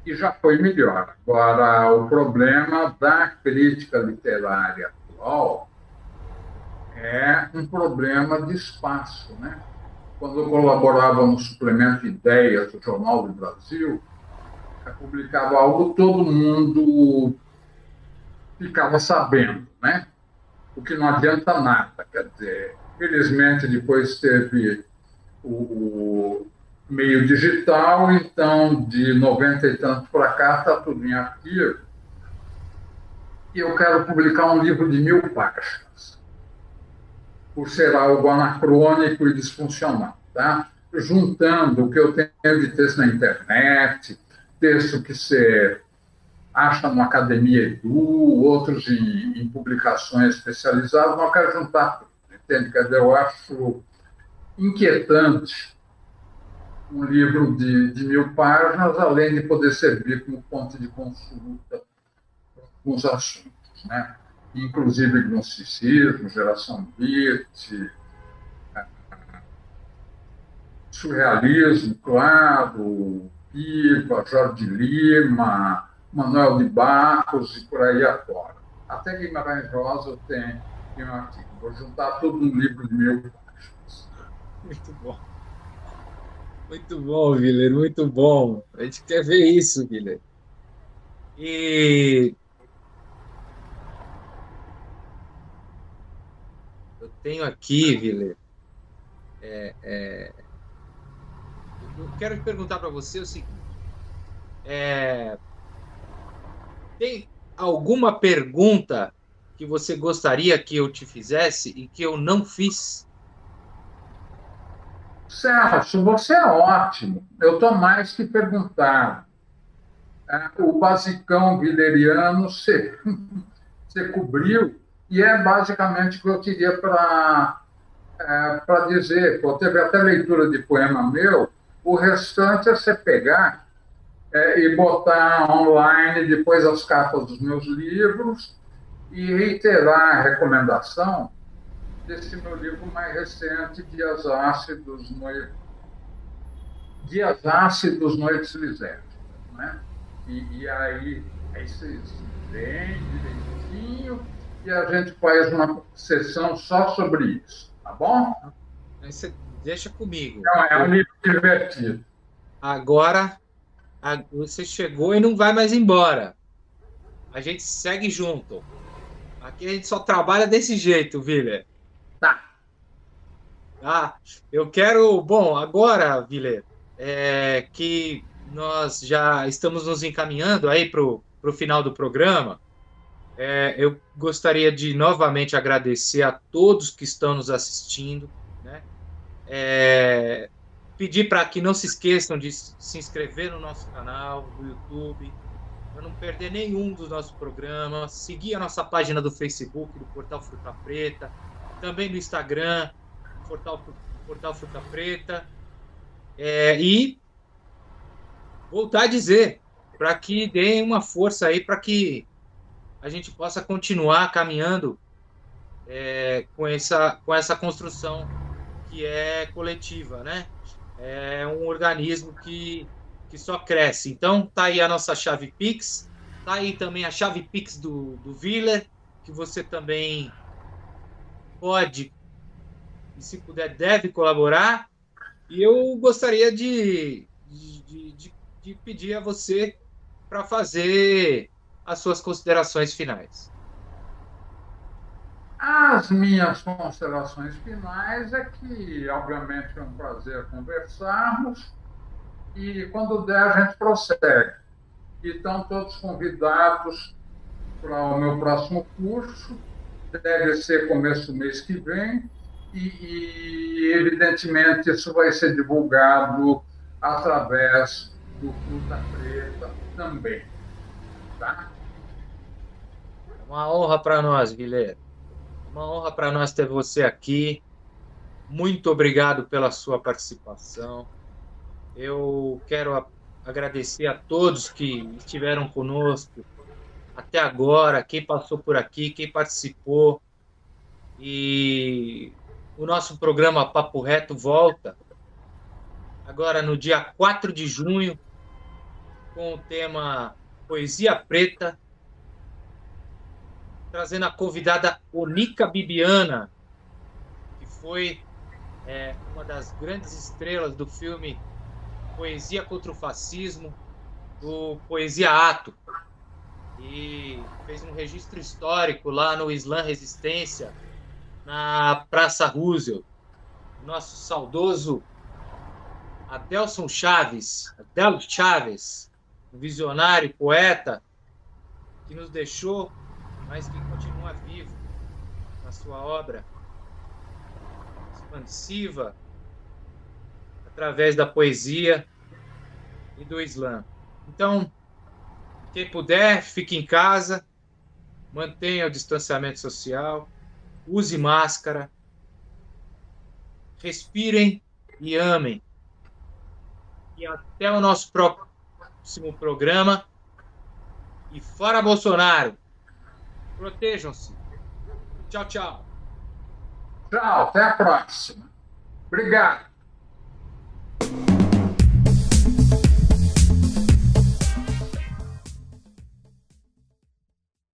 E já foi melhor. Agora, o problema da crítica literária atual é um problema de espaço. Né? Quando eu colaborava no suplemento Ideias do Jornal do Brasil, publicava algo, todo mundo ficava sabendo, né? O que não adianta nada, quer dizer, felizmente depois teve o, meio digital, então de 90 e tanto para cá está tudo em arquivo. E eu quero publicar um livro de mil páginas, por ser algo anacrônico e disfuncional, tá? Juntando o que eu tenho de texto na internet, texto que você acha no Academia Edu, outros em, em publicações especializadas, não quero juntar tudo, entende? Quer dizer, eu acho inquietante um livro de, de, mil páginas, além de poder servir como ponto de consulta para alguns assuntos, né? inclusive gnosticismo, geração beat, surrealismo, claro, Piva, Jorge Lima, Manuel de Barros e por aí afora. Até Guimarães Rosa tem, tem um artigo. Vou juntar tudo num livro de mil páginas. Muito bom. Muito bom, Viller, muito bom. A gente quer ver isso, Viller. E eu tenho aqui, Viller, é, é... eu quero perguntar para você o seguinte: é... tem alguma pergunta que você gostaria que eu te fizesse e que eu não fiz? Celso, você é ótimo. Eu estou mais que perguntar. É, o basicão guilheriano [laughs] você cobriu, e é basicamente o que eu queria para é, dizer. Pô, teve até leitura de poema meu, o restante é você pegar é, e botar online depois as capas dos meus livros e reiterar a recomendação desse meu livro mais recente, Dias Ácidos, no... Dias Ácidos Noites Lisérgicas. Né? E, e, aí, aí vocês vêm direitinho e a gente faz uma sessão só sobre isso, tá bom? Aí deixa comigo. Não, é um livro divertido. Agora, você chegou e não vai mais embora. A gente segue junto. Aqui a gente só trabalha desse jeito, Viller. Tá. Ah, eu quero. Bom, agora, Viller, é, que nós já estamos nos encaminhando aí para o final do programa, é, eu gostaria de novamente agradecer a todos que estão nos assistindo, né? É, pedir para que não se esqueçam de se inscrever no nosso canal do YouTube, para não perder nenhum dos nossos programas, seguir a nossa página do Facebook, do Portal Fruta Preta, também no Instagram, Portal, Portal Fruta Preta. É, e voltar a dizer, para que deem uma força aí, para que a gente possa continuar caminhando é, com, essa, com essa construção que é coletiva, né? É um organismo que, que só cresce. Então, tá aí a nossa chave Pix, tá aí também a chave Pix do, do Viller, que você também pode e, se puder, deve colaborar. E eu gostaria de, de, de, de pedir a você para fazer as suas considerações finais. As minhas considerações finais é que, obviamente, é um prazer conversarmos e, quando der, a gente prossegue. E estão todos convidados para o meu próximo curso, deve ser começo do mês que vem, e, e, evidentemente isso vai ser divulgado através do Fruta Preta também. Tá? Uma honra para nós, Guilherme. Uma honra para nós ter você aqui. Muito obrigado pela sua participação. Eu quero agradecer a todos que estiveram conosco até agora, quem passou por aqui, quem participou. E o nosso programa Papo Reto volta agora no dia 4 de junho com o tema Poesia Preta, trazendo a convidada Onica Bibiana, foi é, uma das grandes estrelas do filme Poesia contra o Fascismo, do Poesia Ato. E fez um registro histórico lá no Islã Resistência, na Praça Roosevelt. Nosso saudoso Adelson Chaves, Adel Chaves, visionário, poeta, que nos deixou, mas que continua vivo na sua obra expansiva através da poesia e do Islã. Então, quem puder, fique em casa, mantenha o distanciamento social, use máscara, respirem e amem. E até o nosso próximo programa. E fora Bolsonaro! Protejam-se. Tchau, tchau. Tchau, até a próxima. Obrigado.